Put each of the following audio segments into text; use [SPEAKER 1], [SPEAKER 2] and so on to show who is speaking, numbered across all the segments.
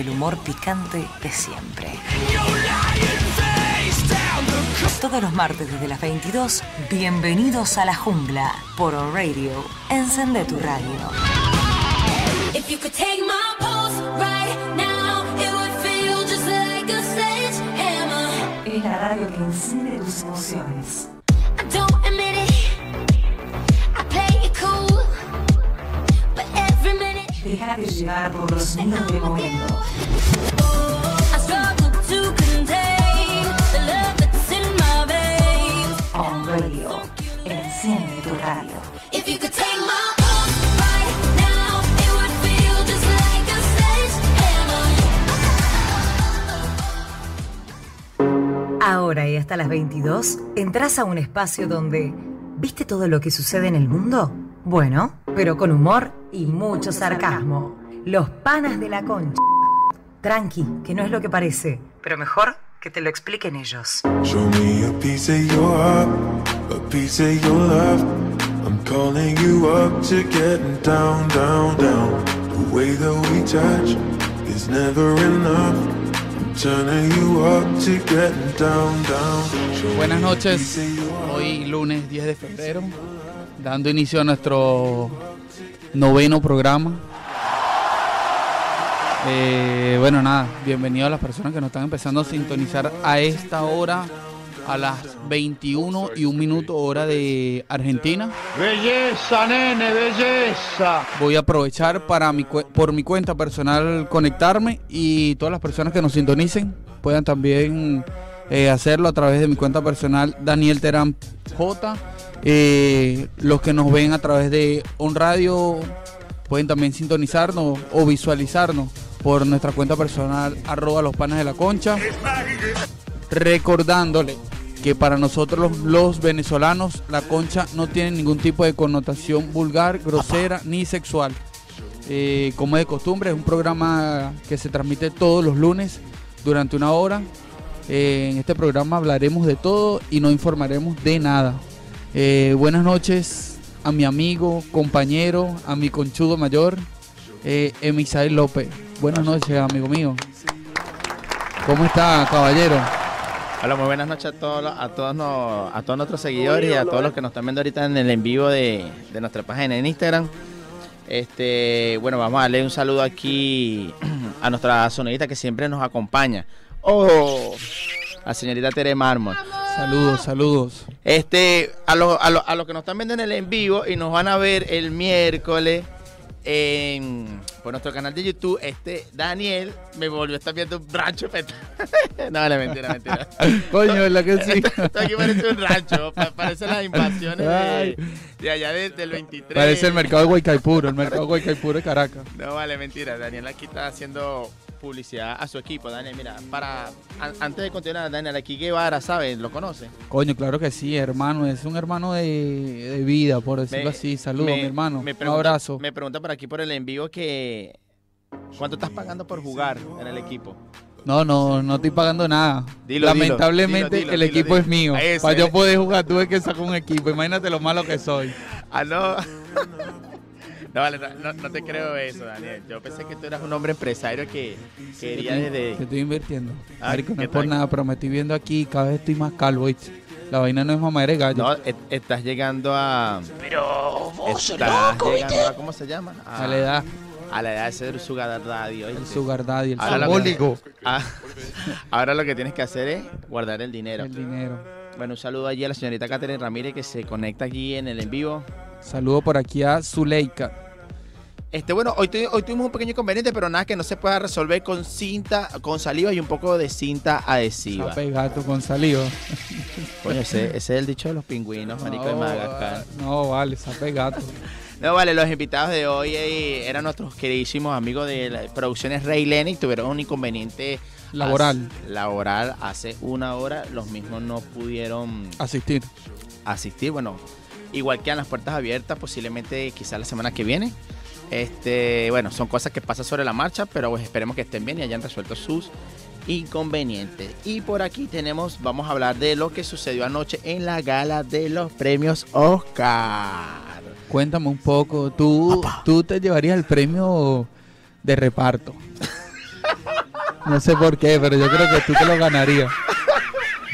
[SPEAKER 1] el humor picante de siempre. Todos los martes desde las 22, bienvenidos a la jungla por On Radio. Encende tu radio. Es la radio que enciende tus emociones. Déjate llevar por los sonidos del momento. On Radio. Enciende tu radio. Ahora y hasta las 22, entras a un espacio donde... ¿Viste todo lo que sucede en el mundo? Bueno, pero con humor y mucho sarcasmo. Los panas de la concha. Tranqui, que no es lo que parece, pero mejor que te lo expliquen ellos.
[SPEAKER 2] Show me a piece of your heart, a piece of your love. I'm calling you up to getting down, down, down. The way that we touch is never enough. I'm turning you up to getting down, down. Show
[SPEAKER 3] Buenas
[SPEAKER 2] me a
[SPEAKER 3] noches,
[SPEAKER 2] piece of your heart.
[SPEAKER 3] hoy lunes 10 de febrero, dando inicio a nuestro noveno programa. Eh, bueno, nada, bienvenido a las personas que nos están empezando a sintonizar a esta hora, a las 21 y un minuto hora de Argentina.
[SPEAKER 4] Belleza, nene, belleza.
[SPEAKER 3] Voy a aprovechar para mi, por mi cuenta personal conectarme y todas las personas que nos sintonicen puedan también eh, hacerlo a través de mi cuenta personal Daniel Terán J. Eh, los que nos ven a través de On Radio pueden también sintonizarnos o visualizarnos por nuestra cuenta personal arroba los panas de la concha. Recordándole que para nosotros los, venezolanos la concha no tiene ningún tipo de connotación vulgar, grosera ni sexual. Eh, como de costumbre, es un programa que se transmite todos los lunes durante una hora. Eh, en este programa hablaremos de todo y no informaremos de nada. Eh, buenas noches a mi amigo, compañero, a mi conchudo mayor, eh, Emisael López. Buenas noches, amigo mío. ¿Cómo está, caballero?
[SPEAKER 5] Hola, muy buenas noches a todos, a todos, nos- a todos nuestros seguidores y a todos los que nos están viendo ahorita en el en vivo de, de nuestra página en Instagram. Este, bueno, vamos a darle un saludo aquí a nuestra sonidita que siempre nos acompaña. Oh, a señorita Tere Mármol.
[SPEAKER 3] Saludos, saludos.
[SPEAKER 5] Este, a los a lo- a los que nos están viendo en el en vivo y nos van a ver el miércoles en, por nuestro canal de YouTube, este Daniel me volvió a estar viendo un rancho no, no, mentira, mentira.
[SPEAKER 3] Coño, ¿verdad que sí?
[SPEAKER 5] Esto aquí parece un rancho, pa- parece las invasiones de, de allá de- del 23.
[SPEAKER 3] Parece el mercado de Guaycaipuro, el mercado de Guaycaipuro de Caracas.
[SPEAKER 5] No, vale, mentira. Daniel aquí está haciendo publicidad a su equipo. Daniel, mira, para an- antes de continuar, Daniel, aquí Guevara, ¿sabes? ¿Lo conoce?
[SPEAKER 3] Coño, claro que sí, hermano. Es un hermano de, de vida, por decirlo
[SPEAKER 5] Me-
[SPEAKER 3] así. Saludos, mi hermano.
[SPEAKER 5] me
[SPEAKER 3] un
[SPEAKER 5] pregunta-
[SPEAKER 3] abrazo.
[SPEAKER 5] Me pregunta por aquí por el en vivo que ¿cuánto estás pagando por jugar en el equipo?
[SPEAKER 3] No, no, no estoy pagando nada.
[SPEAKER 5] Dilo,
[SPEAKER 3] Lamentablemente
[SPEAKER 5] dilo, dilo,
[SPEAKER 3] el
[SPEAKER 5] dilo,
[SPEAKER 3] equipo
[SPEAKER 5] dilo.
[SPEAKER 3] es mío. Para yo
[SPEAKER 5] eh.
[SPEAKER 3] poder jugar tuve que sacar un equipo. Imagínate lo malo que soy.
[SPEAKER 5] Ah, no. No, vale, no, te creo eso, Daniel. Yo pensé que tú eras un hombre empresario que quería
[SPEAKER 3] Te
[SPEAKER 5] desde...
[SPEAKER 3] estoy invirtiendo.
[SPEAKER 5] Ah,
[SPEAKER 3] Marico, no
[SPEAKER 5] ¿qué
[SPEAKER 3] es por nada, pero me estoy viendo aquí. Cada vez estoy más calvo. ¿viste? La vaina no es mamadera de gallo.
[SPEAKER 5] No, et- estás llegando a... Pero vos estás llegando a... ¿Cómo se llama?
[SPEAKER 3] A la edad,
[SPEAKER 5] A la edad de ser sugar daddy.
[SPEAKER 3] el sugar daddy, el
[SPEAKER 5] Ahora lo que-
[SPEAKER 3] simbólico.
[SPEAKER 5] Ah, ahora lo que tienes que hacer es guardar el dinero.
[SPEAKER 3] El dinero.
[SPEAKER 5] Bueno, un saludo allí a la señorita Catherine Ramírez que se conecta aquí en el en vivo.
[SPEAKER 3] Saludo por aquí a Zuleika.
[SPEAKER 5] Este, bueno, hoy, tu- hoy tuvimos un pequeño inconveniente, pero nada que no se pueda resolver con cinta, con saliva y un poco de cinta adhesiva.
[SPEAKER 3] Sape gato con saliva.
[SPEAKER 5] Coño, ese, ese es el dicho de los pingüinos, marico de
[SPEAKER 3] No,
[SPEAKER 5] Madagascar.
[SPEAKER 3] No, vale, sape gato.
[SPEAKER 5] No, vale, los invitados de hoy eh, eran nuestros queridísimos amigos de las producciones Rey Lenny, tuvieron un inconveniente
[SPEAKER 3] Laboral.
[SPEAKER 5] hace- laboral hace una hora, los mismos no pudieron
[SPEAKER 3] Asistir.
[SPEAKER 5] asistir, bueno, igual quedan las puertas abiertas, posiblemente quizás la semana que viene. Este, bueno, son cosas que pasan sobre la marcha, pero pues esperemos que estén bien y hayan resuelto sus inconvenientes. Y por aquí tenemos, vamos a hablar de lo que sucedió anoche en la gala de los premios Oscar.
[SPEAKER 3] Cuéntame un poco. ¿Tú, tú te llevarías el premio de reparto. No sé por qué, pero yo creo que tú te lo ganarías.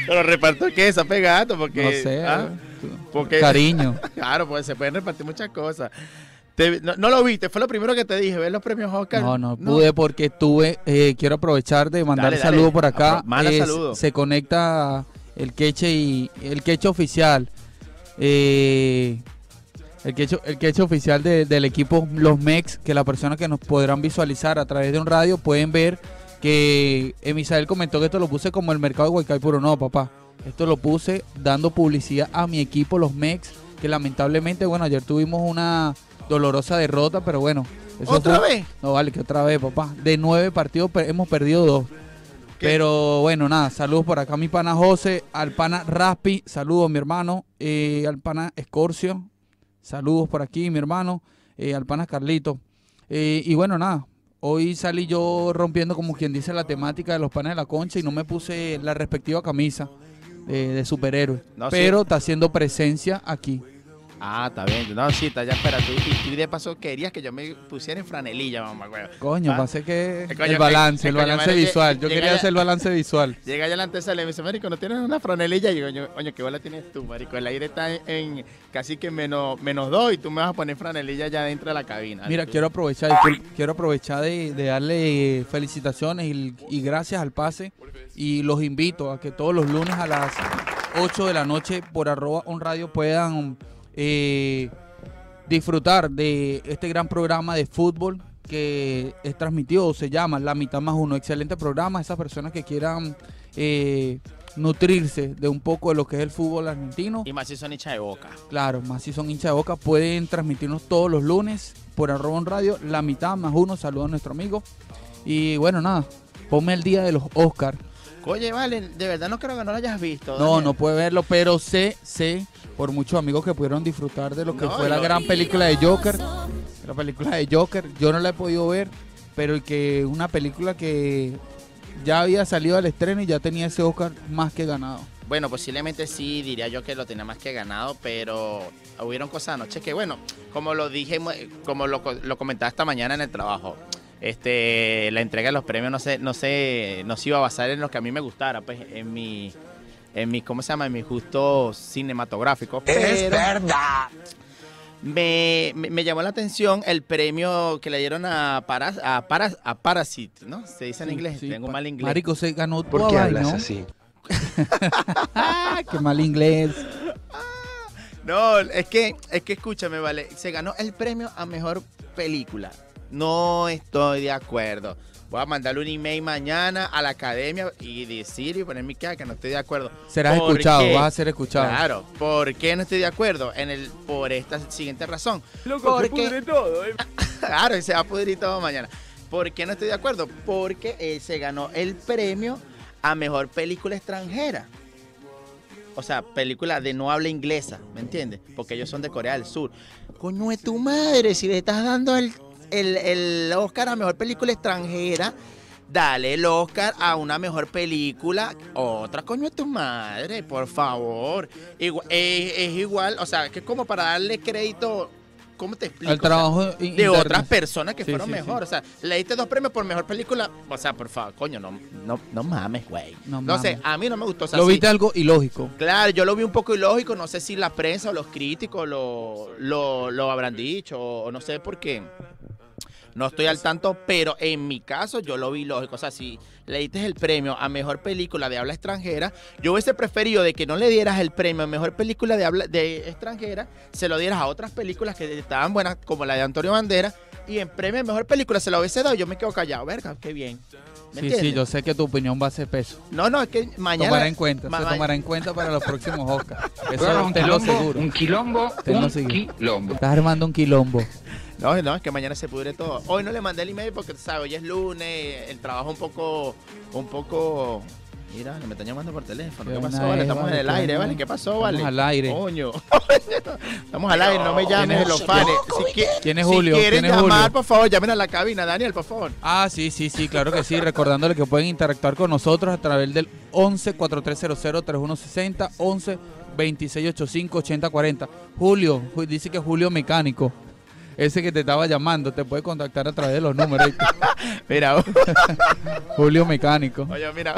[SPEAKER 5] Pero reparto que esa pegado porque.
[SPEAKER 3] No sé.
[SPEAKER 5] ah, porque-
[SPEAKER 3] Cariño.
[SPEAKER 5] Claro, pues se pueden repartir muchas cosas. Te- no, no lo viste, fue lo primero que te dije, ver los premios Oscar.
[SPEAKER 3] No, no pude porque tuve. eh, quiero aprovechar de mandar
[SPEAKER 5] Dale,
[SPEAKER 3] saludo por acá.
[SPEAKER 5] Manda saludo.
[SPEAKER 3] Se conecta el queche y el queche oficial. eh, el queche, el queche oficial de- del equipo Los Mex, que las personas que nos podrán visualizar a través de un radio pueden ver que Emisael comentó que esto lo puse como el mercado de Guaycaipuro. No, papá. Esto lo puse dando publicidad a mi equipo, los Mex, que lamentablemente, bueno, ayer tuvimos una dolorosa derrota, pero bueno. eso
[SPEAKER 5] ¿Otra
[SPEAKER 3] fue-
[SPEAKER 5] vez?
[SPEAKER 3] no, vale, que otra vez, papá. De nueve partidos hemos perdido dos.
[SPEAKER 5] ¿Qué?
[SPEAKER 3] Pero bueno, nada, saludos por acá a mi pana José, al pana Raspi, saludos mi hermano, eh, al pana Escorcio, saludos por aquí mi hermano, eh, al pana Carlito. Eh, y bueno, nada, hoy salí yo rompiendo como quien dice la temática de los panes de la concha y no me puse la respectiva camisa eh, de superhéroe.
[SPEAKER 5] No, sí.
[SPEAKER 3] pero está haciendo presencia aquí.
[SPEAKER 5] Ah, está bien. No, sí, está ya, espera. Tú, y tú de paso querías que yo me pusiera en franelilla, mamá, güey.
[SPEAKER 3] Coño,
[SPEAKER 5] Ah.
[SPEAKER 3] pasé que
[SPEAKER 5] Eh, coño,
[SPEAKER 3] el balance,
[SPEAKER 5] eh,
[SPEAKER 3] el
[SPEAKER 5] coño,
[SPEAKER 3] balance visual. Yo quería
[SPEAKER 5] ya-
[SPEAKER 3] hacer el balance visual.
[SPEAKER 5] Llega ya la antesala y me dice, marico, ¿no tienes una franelilla? Y digo, coño, coño, ¿qué bola tienes tú, marico? El aire está en, en casi que menos, menos dos y tú me vas a poner franelilla ya dentro de la cabina.
[SPEAKER 3] Mira,
[SPEAKER 5] Tú-
[SPEAKER 3] quiero aprovechar, quiero aprovechar de, de darle felicitaciones y, y gracias al pase y los invito a que todos los lunes a las 8 de la noche por arroba on radio puedan eh, disfrutar de este gran programa de fútbol que es transmitido, se llama La Mitad Más Uno. Excelente programa, esas personas que quieran eh, nutrirse de un poco de lo que es el fútbol argentino.
[SPEAKER 5] Y más si son hincha de boca.
[SPEAKER 3] Claro, más si son hincha de boca, pueden transmitirnos todos los lunes por arroba en radio, la mitad más uno, saludos a nuestro amigo. Y bueno, nada, ponme el día de los Oscar.
[SPEAKER 5] Oye, vale, de verdad no creo que no lo hayas visto.
[SPEAKER 3] No,
[SPEAKER 5] Daniel.
[SPEAKER 3] no puede verlo, pero sé, sé, por muchos amigos que pudieron disfrutar de lo que
[SPEAKER 5] No,
[SPEAKER 3] fue la gran película de Joker. La película de Joker, yo no la he podido ver, pero que una película que ya había salido al estreno y ya tenía ese Oscar más que ganado.
[SPEAKER 5] Bueno, posiblemente sí, diría yo que lo tenía más que ganado, pero hubieron cosas anoche que, bueno, como lo dije, como lo, lo comentaba esta mañana en el trabajo, este, la entrega de los premios no se, no se, no se iba a basar en lo que a mí me gustara, pues, en mi, en mi, ¿cómo se llama? En mis gustos cinematográficos. Es verdad. Me, me- me llamó la atención el premio que le dieron a, Paras, a, Paras, a Parasite, ¿no? Se dice en
[SPEAKER 3] Sí,
[SPEAKER 5] inglés,
[SPEAKER 3] sí,
[SPEAKER 5] tengo
[SPEAKER 3] pa-
[SPEAKER 5] mal inglés.
[SPEAKER 3] Marico, se ganó
[SPEAKER 6] ¿Por
[SPEAKER 3] toda
[SPEAKER 6] qué hablas
[SPEAKER 3] ¿no?
[SPEAKER 6] así?
[SPEAKER 3] Qué mal inglés.
[SPEAKER 5] No, es que, es que escúchame, vale. Se ganó el premio a mejor película. No estoy de acuerdo. Voy a mandarle un email mañana a la academia y decir y poner mi cara que no estoy de acuerdo.
[SPEAKER 3] Serás
[SPEAKER 5] ¿Por
[SPEAKER 3] escuchado,
[SPEAKER 5] qué?
[SPEAKER 3] vas a ser escuchado.
[SPEAKER 5] Claro, ¿por qué no estoy de acuerdo? En el, por esta siguiente razón. Porque-
[SPEAKER 4] todo, ¿eh?
[SPEAKER 5] Claro, y se va a pudrir todo mañana. ¿Por qué no estoy de acuerdo? Porque él se ganó el premio a mejor película extranjera. O sea, película de no habla inglesa, ¿me entiendes? Porque ellos son de Corea del Sur. Coño de tu madre, si le estás dando el, el- el Oscar a mejor película extranjera, dale el Oscar a una mejor película. Otra, coño de tu madre, por favor. Es, es igual, o sea, que es como para darle crédito. ¿Cómo te explico?
[SPEAKER 3] El
[SPEAKER 5] O sea,
[SPEAKER 3] trabajo
[SPEAKER 5] de
[SPEAKER 3] interno.
[SPEAKER 5] otras personas que
[SPEAKER 3] Sí,
[SPEAKER 5] fueron
[SPEAKER 3] sí,
[SPEAKER 5] mejor. O sea, le diste dos premios por mejor película. O sea, por favor, coño, no, no, no mames, güey.
[SPEAKER 3] No
[SPEAKER 5] No, sé,
[SPEAKER 3] mames.
[SPEAKER 5] a mí no me gustó. O sea,
[SPEAKER 3] Lo
[SPEAKER 5] sí,
[SPEAKER 3] viste algo ilógico.
[SPEAKER 5] Claro, yo lo vi un poco ilógico. No sé si la prensa o los críticos lo, lo, lo habrán dicho o no sé por qué. No estoy al tanto, pero en mi caso yo lo vi lógico. O sea, si le diste el premio a mejor película de habla extranjera, yo hubiese preferido de que no le dieras el premio a mejor película de habla de extranjera, se lo dieras a otras películas que estaban buenas, como la de Antonio Bandera, y en premio a mejor película se lo hubiese dado. Yo me quedo callado, verga, qué bien. ¿Me
[SPEAKER 3] Sí, sí, yo sé que tu opinión va a ser peso.
[SPEAKER 5] No, no, es que mañana.
[SPEAKER 3] Tomará en cuenta,
[SPEAKER 5] ma-
[SPEAKER 3] se
[SPEAKER 5] ma-
[SPEAKER 3] tomará en cuenta para los próximos Oscars. Eso
[SPEAKER 6] Bueno, un
[SPEAKER 3] tenlo
[SPEAKER 6] quilombo,
[SPEAKER 3] seguro.
[SPEAKER 6] un quilombo,
[SPEAKER 3] Tenlo
[SPEAKER 6] un
[SPEAKER 3] seguro.
[SPEAKER 6] quilombo.
[SPEAKER 3] Estás armando un quilombo.
[SPEAKER 5] No, no, es que mañana se pudre todo. Hoy no le mandé el email porque, ¿sabes? Hoy es lunes, el trabajo un poco, un poco... Mira, me están llamando por teléfono. ¿Qué pasó, vale? Estamos en el aire, ¿vale? ¿Qué pasó,
[SPEAKER 3] estamos
[SPEAKER 5] vale?
[SPEAKER 3] al aire.
[SPEAKER 5] Coño. Estamos al aire, no me llames
[SPEAKER 3] ¿Quién
[SPEAKER 5] en
[SPEAKER 3] es-
[SPEAKER 5] los fans. Si, qui-
[SPEAKER 3] quién es
[SPEAKER 5] si
[SPEAKER 3] Julio?
[SPEAKER 5] quieren
[SPEAKER 3] ¿Quién es
[SPEAKER 5] llamar, por favor, llamen a la cabina. Daniel, por favor.
[SPEAKER 3] Ah, sí, sí, sí, claro que sí. Recordándole que pueden interactuar con nosotros a través del 11 4300 3160 11 2685 8040. Julio, Ju- dice que Julio Mecánico. Ese que te estaba llamando, te puede contactar a través de los números.
[SPEAKER 5] Mira,
[SPEAKER 3] Julio Mecánico.
[SPEAKER 5] oye, mira.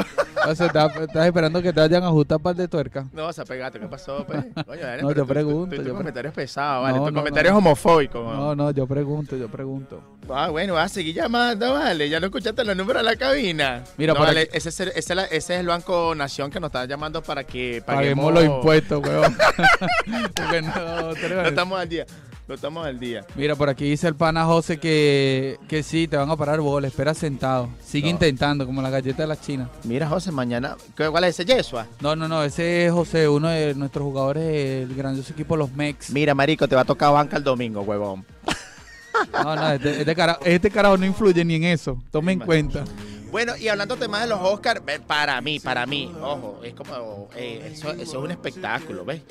[SPEAKER 3] O sea, estás, estás esperando que te vayan a ajustar par de tuerca.
[SPEAKER 5] No, se pegato, ¿qué pasó? Pues? Oye, Daniel,
[SPEAKER 3] No, yo
[SPEAKER 5] tu-
[SPEAKER 3] pregunto,
[SPEAKER 5] Tu,
[SPEAKER 3] yo pre-
[SPEAKER 5] comentario es pesado, vale.
[SPEAKER 3] No,
[SPEAKER 5] tu
[SPEAKER 3] no,
[SPEAKER 5] comentario
[SPEAKER 3] no.
[SPEAKER 5] es homofóbico.
[SPEAKER 3] No, no, yo pregunto, yo pregunto.
[SPEAKER 5] Ah, bueno, vas a seguir llamando, vale. Ya no escuchaste los números de la cabina.
[SPEAKER 3] Mira,
[SPEAKER 5] vale, ese, es el, ese, es el Banco Nación que nos está llamando para que paguemos,
[SPEAKER 3] Paguemos los impuestos, weón. Porque no, te
[SPEAKER 5] No estamos al día. No estamos al día.
[SPEAKER 3] Mira, por aquí dice el pana José que, que sí, te van a parar bola, espera sentado. Sigue
[SPEAKER 5] No.
[SPEAKER 3] intentando, como la galleta de la China.
[SPEAKER 5] Mira, José, mañana. ¿qué- ¿Cuál es ese Yesua?
[SPEAKER 3] No, no, no, ese es José, uno de nuestros jugadores del grandioso equipo Los Mex.
[SPEAKER 5] Mira, marico, te va a tocar banca el domingo, huevón.
[SPEAKER 3] No, no, este, este, carajo, este carajo no influye ni en eso. Tome en cuenta.
[SPEAKER 5] Bueno, y hablando temas de los Oscars, para mí, para mí, ojo, es como, eh, eso, eso es un espectáculo, ¿ves?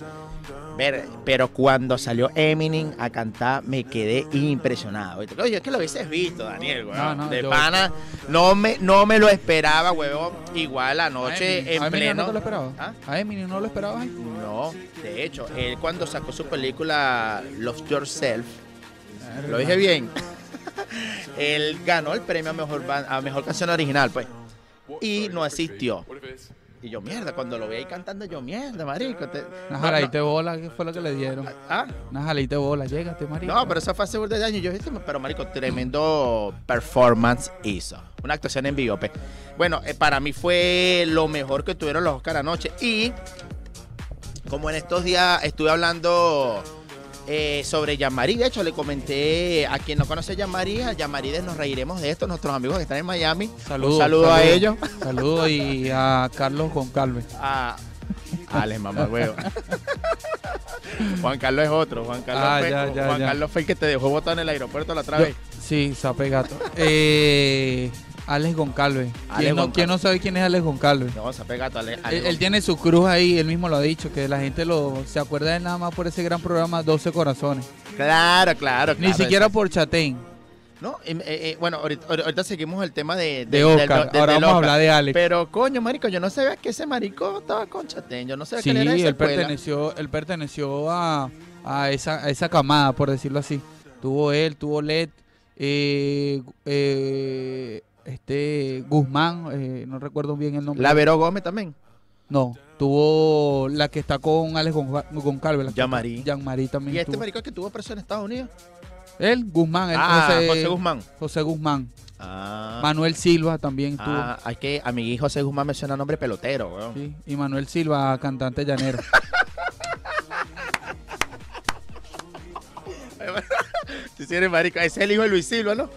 [SPEAKER 5] Ver, pero cuando salió Eminem a cantar, me quedé impresionado. es que lo hubieses visto, Daniel, weón.
[SPEAKER 3] No, no,
[SPEAKER 5] de
[SPEAKER 3] yo-
[SPEAKER 5] pana, no me, no me lo esperaba, huevón. Igual anoche
[SPEAKER 3] a
[SPEAKER 5] en
[SPEAKER 3] Eminem
[SPEAKER 5] pleno.
[SPEAKER 3] no te lo esperabas.
[SPEAKER 5] ¿Ah?
[SPEAKER 3] A Eminem no lo esperabas.
[SPEAKER 5] No, de hecho, él cuando sacó su película Love Yourself, lo dije bien. Él ganó el premio a mejor, a mejor canción original, pues. Y no asistió. Y yo, mierda, cuando lo vi ahí cantando, yo, mierda, marico. te-
[SPEAKER 3] Una
[SPEAKER 5] no,
[SPEAKER 3] de bola, ¿qué fue lo que le dieron?
[SPEAKER 5] ¿Ah?
[SPEAKER 3] Una jaladita de bola, llégate, marico.
[SPEAKER 5] No, pero eso fue hace burda de años. Yo dije, pero marico, tremendo performance hizo. Una actuación en vivo, pues. Bueno, eh, para mí fue lo mejor que tuvieron los Oscar anoche. Y como en estos días estuve hablando eh, sobre Yamari, de hecho le comenté a quien no conoce a Yamari, a Yamari nos reiremos de esto, nuestros amigos que están en Miami.
[SPEAKER 3] Saludos.
[SPEAKER 5] Un saludo a ellos.
[SPEAKER 3] Saludos y a Carlos Goncalves.
[SPEAKER 5] A Alex, mamá, huevo. Juan Carlos es otro. Juan Carlos,
[SPEAKER 3] Ah,
[SPEAKER 5] fue,
[SPEAKER 3] ya, ya,
[SPEAKER 5] Juan
[SPEAKER 3] ya.
[SPEAKER 5] Carlos fue el que te dejó botado en el aeropuerto la otra vez.
[SPEAKER 3] Sí, sape gato. Eh, Alex Goncalves.
[SPEAKER 5] Alex
[SPEAKER 3] ¿Quién, no,
[SPEAKER 5] Goncalves.
[SPEAKER 3] quién no sabe quién es Alex Goncalves?
[SPEAKER 5] No, se pega a Ale-
[SPEAKER 3] Él,
[SPEAKER 5] Ale-
[SPEAKER 3] él tiene su cruz ahí, él mismo lo ha dicho, que la gente lo se acuerda de él nada más por ese gran programa 12 Corazones.
[SPEAKER 5] Claro, claro.
[SPEAKER 3] Ni
[SPEAKER 5] claro,
[SPEAKER 3] siquiera
[SPEAKER 5] ese-
[SPEAKER 3] por Chatén,
[SPEAKER 5] No, em, eh, eh, bueno, ahorita, ahorita seguimos el tema de,
[SPEAKER 3] Oscar.
[SPEAKER 5] del-
[SPEAKER 3] Ahora vamos a hablar de Alex.
[SPEAKER 5] Pero, coño, marico, yo no sabía que ese marico estaba con Chatén. Yo no sabía
[SPEAKER 3] sí,
[SPEAKER 5] que él era esa
[SPEAKER 3] él
[SPEAKER 5] escuela.
[SPEAKER 3] perteneció, él perteneció a, a esa, a esa camada, por decirlo así. Tuvo él, tuvo Led, eh, eh, este Guzmán, eh, no recuerdo bien el nombre.
[SPEAKER 5] La Vero Gómez también.
[SPEAKER 3] No, tuvo la que está con Alex Gon- Goncalves.
[SPEAKER 5] Jean-Marie.
[SPEAKER 3] Jean-Marie también.
[SPEAKER 5] Y este
[SPEAKER 3] tuvo.
[SPEAKER 5] marico que tuvo preso en Estados Unidos.
[SPEAKER 3] Él, Guzmán, él,
[SPEAKER 5] ah,
[SPEAKER 3] José,
[SPEAKER 5] José Guzmán.
[SPEAKER 3] José Guzmán.
[SPEAKER 5] Ah,
[SPEAKER 3] Manuel Silva también tuvo.
[SPEAKER 5] ah, hay que, a mi hijo José Guzmán me suena nombre pelotero, weón.
[SPEAKER 3] Sí, y Manuel Silva, cantante llanero.
[SPEAKER 5] Sí eres marico. Ese es el hijo de Luis Silva, ¿no?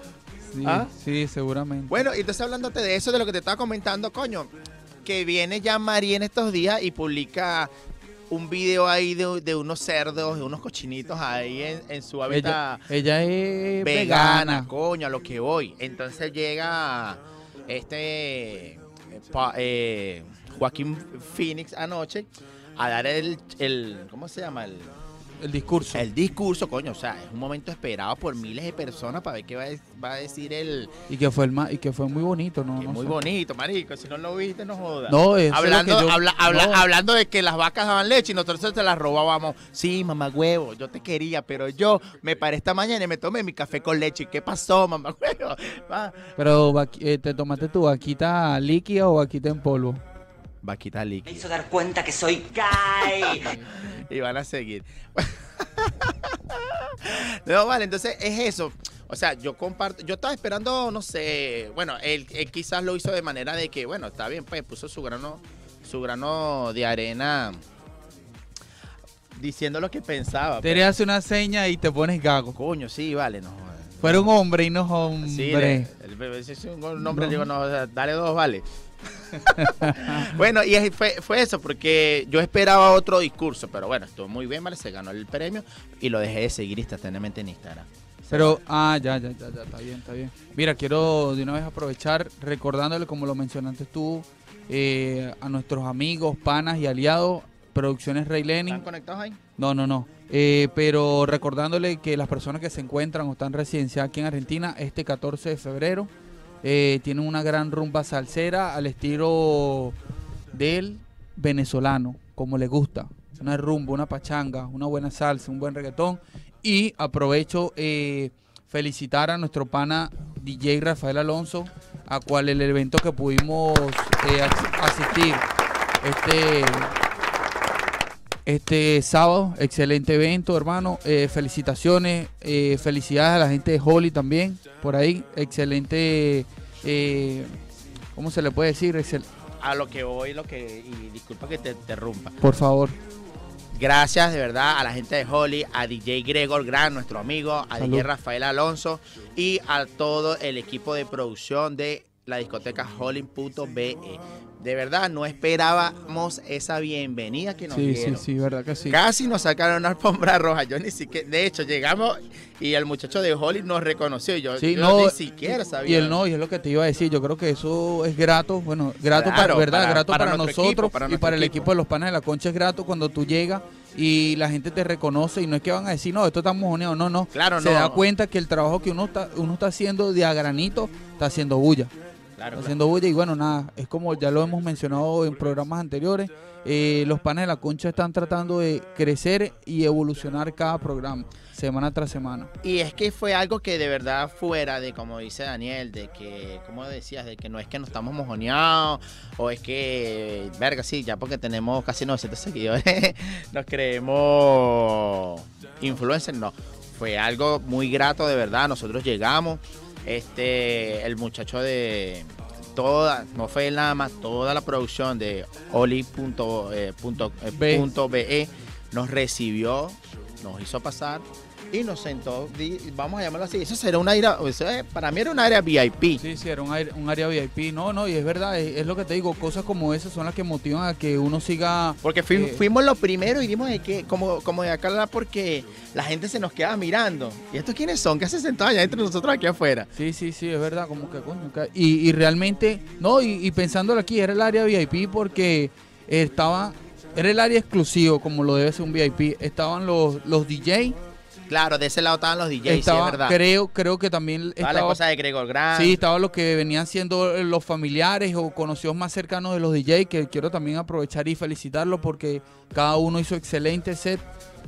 [SPEAKER 3] Sí,
[SPEAKER 5] ¿Ah?
[SPEAKER 3] sí, seguramente.
[SPEAKER 5] Bueno, y entonces hablándote de eso, de lo que te estaba comentando, coño, que viene ya María en estos días y publica un video ahí de, de unos cerdos, de unos cochinitos ahí en, en su hábitat
[SPEAKER 3] ella es
[SPEAKER 5] vegana,
[SPEAKER 3] vegana.
[SPEAKER 5] coño, a lo que voy. Entonces llega este eh, pa- eh, Joaquín Phoenix anoche a dar el, el ¿cómo se llama? El,
[SPEAKER 3] El discurso.
[SPEAKER 5] el discurso, coño, o sea, es un momento esperado por miles de personas para ver qué va a, va a decir el,
[SPEAKER 3] y que fue el más, y que fue muy bonito, ¿no?
[SPEAKER 5] que
[SPEAKER 3] no
[SPEAKER 5] muy
[SPEAKER 3] sé.
[SPEAKER 5] bonito, marico. Si no lo viste, no jodas.
[SPEAKER 3] No, es
[SPEAKER 5] hablando,
[SPEAKER 3] que yo-
[SPEAKER 5] habla- habla-
[SPEAKER 3] no.
[SPEAKER 5] hablando de que las vacas daban leche y nosotros te las robábamos. Sí, mamá huevo, yo te quería, pero yo me paré esta mañana y me tomé mi café con leche. ¿Y qué pasó, mamá huevo? Va.
[SPEAKER 3] Pero eh, te tomaste tu vaquita líquida o vaquita en polvo.
[SPEAKER 5] Vaquita
[SPEAKER 6] Me
[SPEAKER 5] líquida.
[SPEAKER 6] hizo dar cuenta que soy gay.
[SPEAKER 5] Y van a seguir. no, vale, entonces es eso. O sea, yo comparto, yo estaba esperando, no sé, bueno, él, él quizás lo hizo de manera de que, bueno, está bien, pues puso su grano, su grano de arena diciendo lo que pensaba.
[SPEAKER 3] Te le hace una seña y te pones gago.
[SPEAKER 5] Coño, sí, vale, no.
[SPEAKER 3] Fuera un hombre y no hombre.
[SPEAKER 5] Sí, el bebé, si es un nombre,
[SPEAKER 3] No.
[SPEAKER 5] digo, no, o sea, dale dos, vale. bueno, y fue, fue eso, porque yo esperaba otro discurso, pero bueno, estuvo muy bien, vale, se ganó el premio y lo dejé de seguir instantáneamente en Instagram.
[SPEAKER 3] Pero, ah, ya, ya, ya, ya, está bien, está bien. Mira, quiero de una vez aprovechar recordándole, como lo mencionaste tú, eh, a nuestros amigos, panas y aliados, Producciones Rey Lenin.
[SPEAKER 5] ¿Están conectados ahí?
[SPEAKER 3] No, no, no. Eh, pero recordándole que las personas que se encuentran o están residenciadas aquí en Argentina, este 14 de febrero, eh, tienen una gran rumba salsera al estilo del venezolano, como le gusta. Una rumba, una pachanga, una buena salsa, un buen reggaetón. Y aprovecho eh, felicitar a nuestro pana DJ Rafael Alonso, a cual el evento que pudimos eh, as- asistir este, este sábado, excelente evento, hermano. Eh, felicitaciones, eh, felicidades a la gente de Holly también, por ahí. Excelente, eh, ¿cómo se le puede decir? Excel-
[SPEAKER 5] A lo que voy, lo que. Y disculpa que te interrumpa.
[SPEAKER 3] por favor.
[SPEAKER 5] Gracias de verdad a la gente de Holly, a DJ Gregor Gran, nuestro amigo, a
[SPEAKER 3] Salud.
[SPEAKER 5] DJ Rafael Alonso y a todo el equipo de producción de la discoteca Holly.be. De verdad, no esperábamos esa bienvenida que nos
[SPEAKER 3] Sí, sí,
[SPEAKER 5] dieron.
[SPEAKER 3] sí, verdad que sí.
[SPEAKER 5] Casi nos sacaron una alfombra roja. Yo ni siquiera, de hecho, llegamos y el muchacho de Holly nos reconoció. y Yo,
[SPEAKER 3] Sí,
[SPEAKER 5] yo
[SPEAKER 3] no,
[SPEAKER 5] ni siquiera sabía.
[SPEAKER 3] Y el no, y es lo que te iba a decir, yo creo que eso es grato, bueno, grato
[SPEAKER 5] Claro,
[SPEAKER 3] para, ¿verdad?
[SPEAKER 5] para-
[SPEAKER 3] grato
[SPEAKER 5] para
[SPEAKER 3] nosotros
[SPEAKER 5] equipo, para
[SPEAKER 3] y para el
[SPEAKER 5] equipo.
[SPEAKER 3] equipo de los panas de la concha es grato cuando tú llegas y la gente te reconoce y no es que van a decir, no, esto está mojoneado, no, no.
[SPEAKER 5] Claro,
[SPEAKER 3] Se
[SPEAKER 5] no.
[SPEAKER 3] da cuenta que el trabajo que uno está, uno está haciendo de a granito está haciendo bulla.
[SPEAKER 5] Claro,
[SPEAKER 3] Está
[SPEAKER 5] claro.
[SPEAKER 3] haciendo bulla y bueno, nada, es como ya lo hemos mencionado en programas anteriores, eh, los panes de la concha están tratando de crecer y evolucionar cada programa, semana tras semana.
[SPEAKER 5] Y es que fue algo que de verdad fuera de, como dice Daniel, de que, como decías, de que no es que nos estamos mojoneados o es que, verga, sí, ya porque tenemos casi 900 seguidores, nos creemos influencers, no. Fue algo muy grato de verdad, nosotros llegamos, este, el muchacho de toda, no fue él nada más, toda la producción de oli.be nos recibió, nos hizo pasar y nos sentó, di- vamos a llamarlo así, eso será un área, para mí era un área VIP.
[SPEAKER 3] Sí, sí, era un área, un área VIP. No, no, y es verdad, es, es lo que te digo, cosas como esas son las que motivan a que uno siga...
[SPEAKER 5] Porque fui-
[SPEAKER 3] Eh.
[SPEAKER 5] fuimos los primeros y dimos de que, como, como de acá porque la gente se nos quedaba mirando. ¿Y estos quiénes son? ¿Qué se sentaban allá entre nosotros aquí afuera?
[SPEAKER 3] Sí, sí, sí, es verdad, como que coño. Y, y realmente, no, y, y pensándolo aquí, era el área VIP porque estaba, era el área exclusivo, como lo debe ser un VIP. Estaban los, los DJ,
[SPEAKER 5] Claro, de ese lado estaban los DJs, sí, es verdad.
[SPEAKER 3] creo, creo que también
[SPEAKER 5] Estaba la
[SPEAKER 3] estaba,
[SPEAKER 5] esposa de Gregor Grant.
[SPEAKER 3] sí, estaban los que venían siendo eh, los familiares o conocidos más cercanos de los DJ, que quiero también aprovechar y felicitarlos porque cada uno hizo excelente set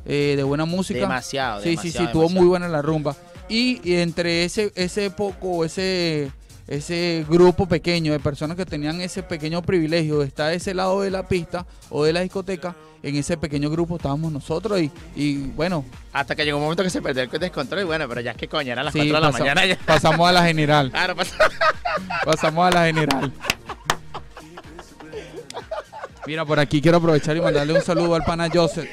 [SPEAKER 3] eh, de buena música.
[SPEAKER 5] Demasiado,
[SPEAKER 3] Sí, sí, sí,
[SPEAKER 5] demasiado, demasiado.
[SPEAKER 3] muy buena la rumba. Y, y entre ese, ese poco, ese, ese grupo pequeño de personas que tenían ese pequeño privilegio de estar de ese lado de la pista o de la discoteca, en ese pequeño grupo estábamos nosotros y, y bueno,
[SPEAKER 5] Hasta que llegó un momento que se perdió el descontrol y bueno, pero ya es que coño, eran las
[SPEAKER 3] sí,
[SPEAKER 5] 4 de la mañana ya.
[SPEAKER 3] pasamos a la general,
[SPEAKER 5] Claro,
[SPEAKER 3] pasamos a la general. Mira, por aquí quiero aprovechar y mandarle un saludo al pana Joseph.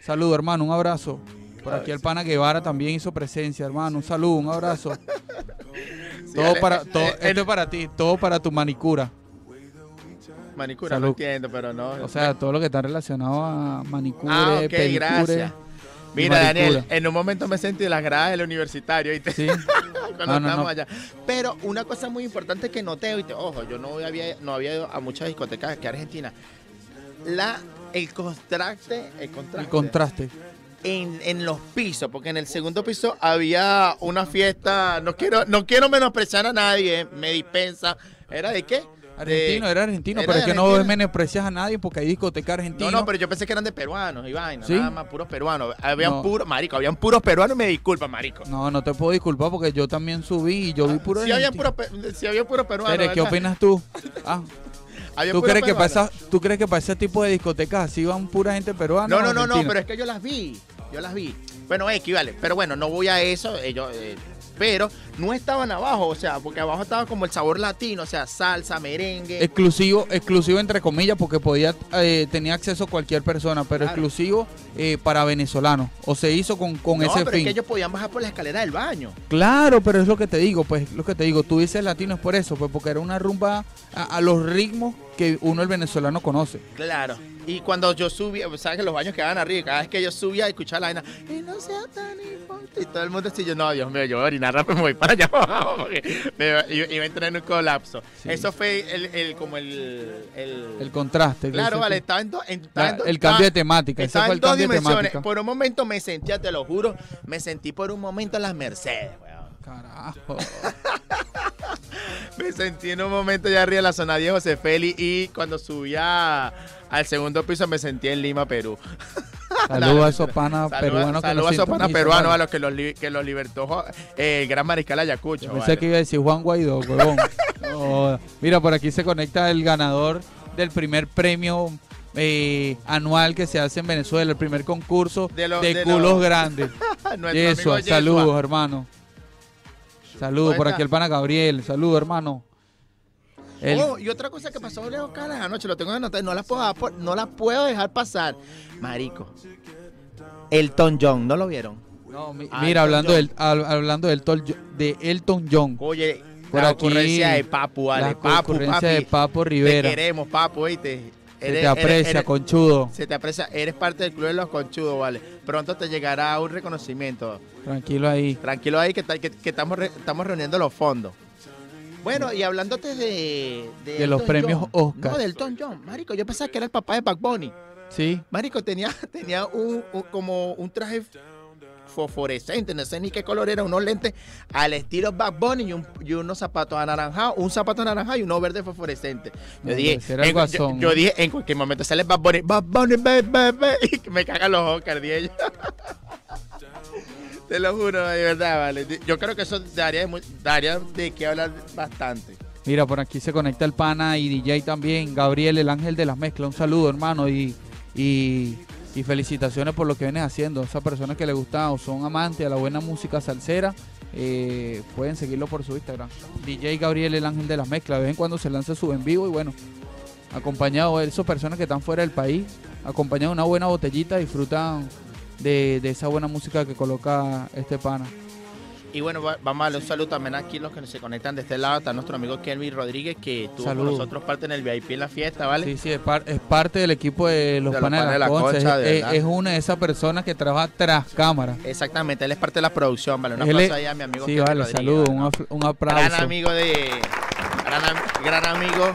[SPEAKER 3] Saludo, hermano, un abrazo. Por aquí el pana Guevara también hizo presencia, hermano. Un saludo, un abrazo. Todo para, todo,
[SPEAKER 5] eh,
[SPEAKER 3] esto es para ti, todo para tu manicura.
[SPEAKER 5] Manicura,
[SPEAKER 3] Salud.
[SPEAKER 5] no entiendo, pero no.
[SPEAKER 3] O sea, todo lo que está relacionado a manicure,
[SPEAKER 5] ah, ok,
[SPEAKER 3] pedicure.
[SPEAKER 5] gracias. Mira,
[SPEAKER 3] manicura.
[SPEAKER 5] Daniel, en un momento me sentí en las gradas del universitario, ¿viste?
[SPEAKER 3] Sí.
[SPEAKER 5] cuando
[SPEAKER 3] No, no,
[SPEAKER 5] estábamos
[SPEAKER 3] no.
[SPEAKER 5] allá. Pero una cosa muy importante que noté, ¿viste? ojo, yo no había, no había ido a muchas discotecas aquí en Argentina. La, el contraste, el contraste,
[SPEAKER 3] El contraste.
[SPEAKER 5] En, en los pisos, porque en el segundo piso había una fiesta, no quiero, no quiero menospreciar a nadie, me dispensa. ¿Era de qué?
[SPEAKER 3] Argentino,
[SPEAKER 5] De-
[SPEAKER 3] era argentino,
[SPEAKER 5] era
[SPEAKER 3] pero es que no menosprecias a nadie porque hay discoteca argentina.
[SPEAKER 5] No, no, pero yo pensé que eran de peruanos y vaina,
[SPEAKER 3] ¿Sí?
[SPEAKER 5] nada más puros peruanos. Habían
[SPEAKER 3] No.
[SPEAKER 5] puros, marico, habían puros peruanos, me disculpa, marico.
[SPEAKER 3] No, no te puedo disculpar porque yo también subí y yo vi puro
[SPEAKER 5] si había
[SPEAKER 3] argentino.
[SPEAKER 5] puros si había puros peruanos.
[SPEAKER 3] ¿qué opinas tú? Ah, ¿tú,
[SPEAKER 5] puros
[SPEAKER 3] crees que para esa- ¿Tú crees que para ese tipo de discotecas así van pura gente peruana?
[SPEAKER 5] No, no, no, no, pero es que yo las vi. Yo las vi. Bueno, X, vale. Pero bueno, no voy a eso. ellos, eh, pero no estaban abajo, o sea, porque abajo estaba como el sabor latino, o sea, salsa, merengue.
[SPEAKER 3] Exclusivo, exclusivo entre comillas, porque podía eh, tenía acceso cualquier persona, pero
[SPEAKER 5] Claro.
[SPEAKER 3] exclusivo eh, para venezolanos. O se hizo con, con
[SPEAKER 5] no,
[SPEAKER 3] ese
[SPEAKER 5] pero es
[SPEAKER 3] fin.
[SPEAKER 5] que ellos podían bajar por la escalera del baño.
[SPEAKER 3] Claro, pero es lo que te digo, pues lo que te digo, tú dices latino es por eso, pues porque era una rumba a, a los ritmos que uno el venezolano conoce.
[SPEAKER 5] Claro. Y cuando yo subía, sabes que los baños quedaban arriba, cada vez que yo subía escuchaba la vaina, y no sea tan importante, y todo el mundo así, yo, no, Dios mío, yo voy a orinar rápido, me voy para allá abajo, porque me iba, iba- a entrar en un colapso.
[SPEAKER 3] Sí.
[SPEAKER 5] Eso fue el, el- como el... el,
[SPEAKER 3] El contraste.
[SPEAKER 5] claro, vale, estaba en, do- en- estaba
[SPEAKER 3] La-
[SPEAKER 5] en do-
[SPEAKER 3] el cambio de temática,
[SPEAKER 5] Estaba
[SPEAKER 3] fue
[SPEAKER 5] en dos dimensiones.
[SPEAKER 3] temática.
[SPEAKER 5] Por un momento me sentía, te lo juro, me sentí por un momento en las Mercedes, weón.
[SPEAKER 3] Carajo.
[SPEAKER 5] Me sentí en un momento ya arriba de la zona 10 José Feli y cuando subía al segundo piso me sentí en Lima, Perú.
[SPEAKER 3] Saludos a esos panas peruanos que
[SPEAKER 5] saludos a esos panas peruanos, a los que los, li- que los libertó eh, el gran mariscal Ayacucho.
[SPEAKER 3] Pensé
[SPEAKER 5] vale.
[SPEAKER 3] que iba a decir Juan Guaidó, huevón. Mira, por aquí se conecta el ganador del primer premio eh, anual que se hace en Venezuela, el primer concurso
[SPEAKER 5] De
[SPEAKER 3] de,
[SPEAKER 5] lo- de
[SPEAKER 3] culos
[SPEAKER 5] lo-
[SPEAKER 3] grandes.
[SPEAKER 5] Amigo
[SPEAKER 3] saludos, hermano. Saludos
[SPEAKER 5] ¿Dónde
[SPEAKER 3] por aquí el pana Gabriel. Saludos, hermano. El-
[SPEAKER 5] Oh, y otra cosa que pasó Leo Caras anoche, lo tengo que anotar, no la puedo, no la puedo dejar pasar. Marico. Elton John, ¿no lo vieron?
[SPEAKER 3] no, mi- mira, hablando del, al- hablando del Tol- de Elton John.
[SPEAKER 5] Oye,
[SPEAKER 3] Por
[SPEAKER 5] la
[SPEAKER 3] aquí,
[SPEAKER 5] ocurrencia de Papu, vale.
[SPEAKER 3] la
[SPEAKER 5] Papu, papi.
[SPEAKER 3] de Papo Rivera.
[SPEAKER 5] Te queremos, Papu, ¿oíste?
[SPEAKER 3] Se te aprecia,
[SPEAKER 5] eres-
[SPEAKER 3] conchudo.
[SPEAKER 5] Se te aprecia, eres parte del club de los conchudos, vale. Pronto te llegará un reconocimiento.
[SPEAKER 3] Tranquilo ahí.
[SPEAKER 5] Tranquilo ahí que, que- que estamos, re- estamos reuniendo los fondos. Bueno, y hablándote de...
[SPEAKER 3] De los premios
[SPEAKER 5] John.
[SPEAKER 3] Oscar.
[SPEAKER 5] No, del Elton John. Marico, yo pensaba que era el papá de Bad Bunny.
[SPEAKER 3] Sí.
[SPEAKER 5] Marico, tenía, tenía un, un- como un traje fosforescente, no sé ni qué color era, unos lentes al estilo Bad Bunny y, un- y unos zapatos anaranjados, un zapato anaranjado y uno verde fosforescente. Yo dije, en, yo, dije, en cualquier momento sale Bad Bunny, Bad Bunny, be, be", y que me cagan los ojos, cardíos. Te lo juro, de verdad, vale. Yo creo que eso daría daría de qué hablar bastante.
[SPEAKER 3] Mira, por aquí se conecta el pana y DJ también, Gabriel, el ángel de las mezclas. Un saludo, hermano, y, y, y felicitaciones por lo que vienes haciendo. Esas personas que le gustan o son amantes a la buena música salsera, eh, pueden seguirlo por su Instagram. DJ Gabriel, el ángel de las mezclas. De vez en cuando se lanza su en vivo y bueno, acompañado de esas personas que están fuera del país, acompañado de una buena botellita, disfrutan de, de esa buena música que coloca este pana.
[SPEAKER 5] Y bueno, va- vamos a darle un saludo también aquí a los que se conectan de este lado. Está nuestro amigo Kelvin Rodríguez, que tuvo
[SPEAKER 3] Salud.
[SPEAKER 5] con nosotros parte en el VIP en la fiesta, ¿vale?
[SPEAKER 3] Sí, sí, es, par- es parte del equipo de los
[SPEAKER 5] De los
[SPEAKER 3] panas de la, concha.
[SPEAKER 5] Concha, de
[SPEAKER 3] Es- una de esas personas que trabaja tras cámara.
[SPEAKER 5] Exactamente, él es parte de la producción, ¿vale? Un aplauso
[SPEAKER 3] es-
[SPEAKER 5] ahí a mi amigo
[SPEAKER 3] Sí,
[SPEAKER 5] Kelvin
[SPEAKER 3] vale, saludos,
[SPEAKER 5] ¿vale?
[SPEAKER 3] un, aplauso.
[SPEAKER 5] Gran amigo de... Gran amigo.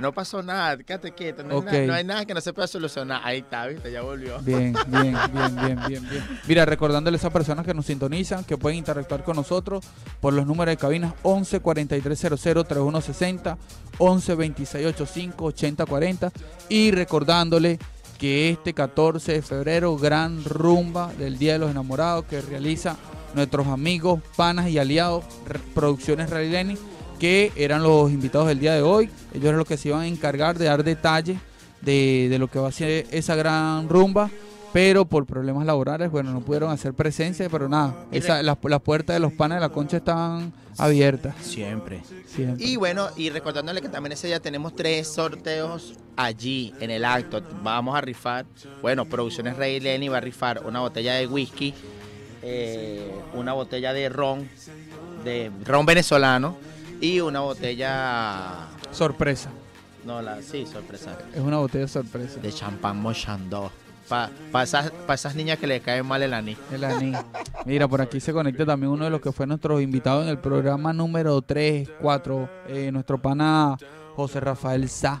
[SPEAKER 5] No pasó nada, quédate quieto. No, hay nada, no hay nada que no se pueda solucionar. Ahí está, ¿viste? Ya volvió.
[SPEAKER 3] Bien, bien, bien, bien, bien, bien. Mira, recordándole a esas personas que nos sintonizan, que pueden interactuar con nosotros por los números de cabinas 11 4300 3160, 11 2685 8040 y recordándole que este 14 de febrero, gran rumba del Día de los Enamorados que realiza nuestros amigos, panas y aliados, Producciones Rally que eran los invitados del día de hoy. Ellos eran los que se iban a encargar de dar detalles de, de lo que va a ser esa gran rumba, pero por problemas laborales, bueno, no pudieron hacer presencia, pero nada, esa- las, las puertas de los panes de la concha están abiertas.
[SPEAKER 5] Siempre.
[SPEAKER 3] Siempre.
[SPEAKER 5] Y bueno, y recordándole que también ese día tenemos tres sorteos allí en el acto. Vamos a rifar, bueno, Producciones Rey Lenny va a rifar una botella de whisky, eh, una botella de ron, de ron venezolano y una botella,
[SPEAKER 3] Sorpresa,
[SPEAKER 5] no, la, sí, sorpresa,
[SPEAKER 3] es una botella sorpresa.
[SPEAKER 5] de champán Mochandó. Para esas, pa esas niñas que le cae mal el anís.
[SPEAKER 3] El anís. Mira, por aquí se conecta también uno de los que fue nuestros invitados en el programa número 3, 4, eh, nuestro pana José Rafael Sá.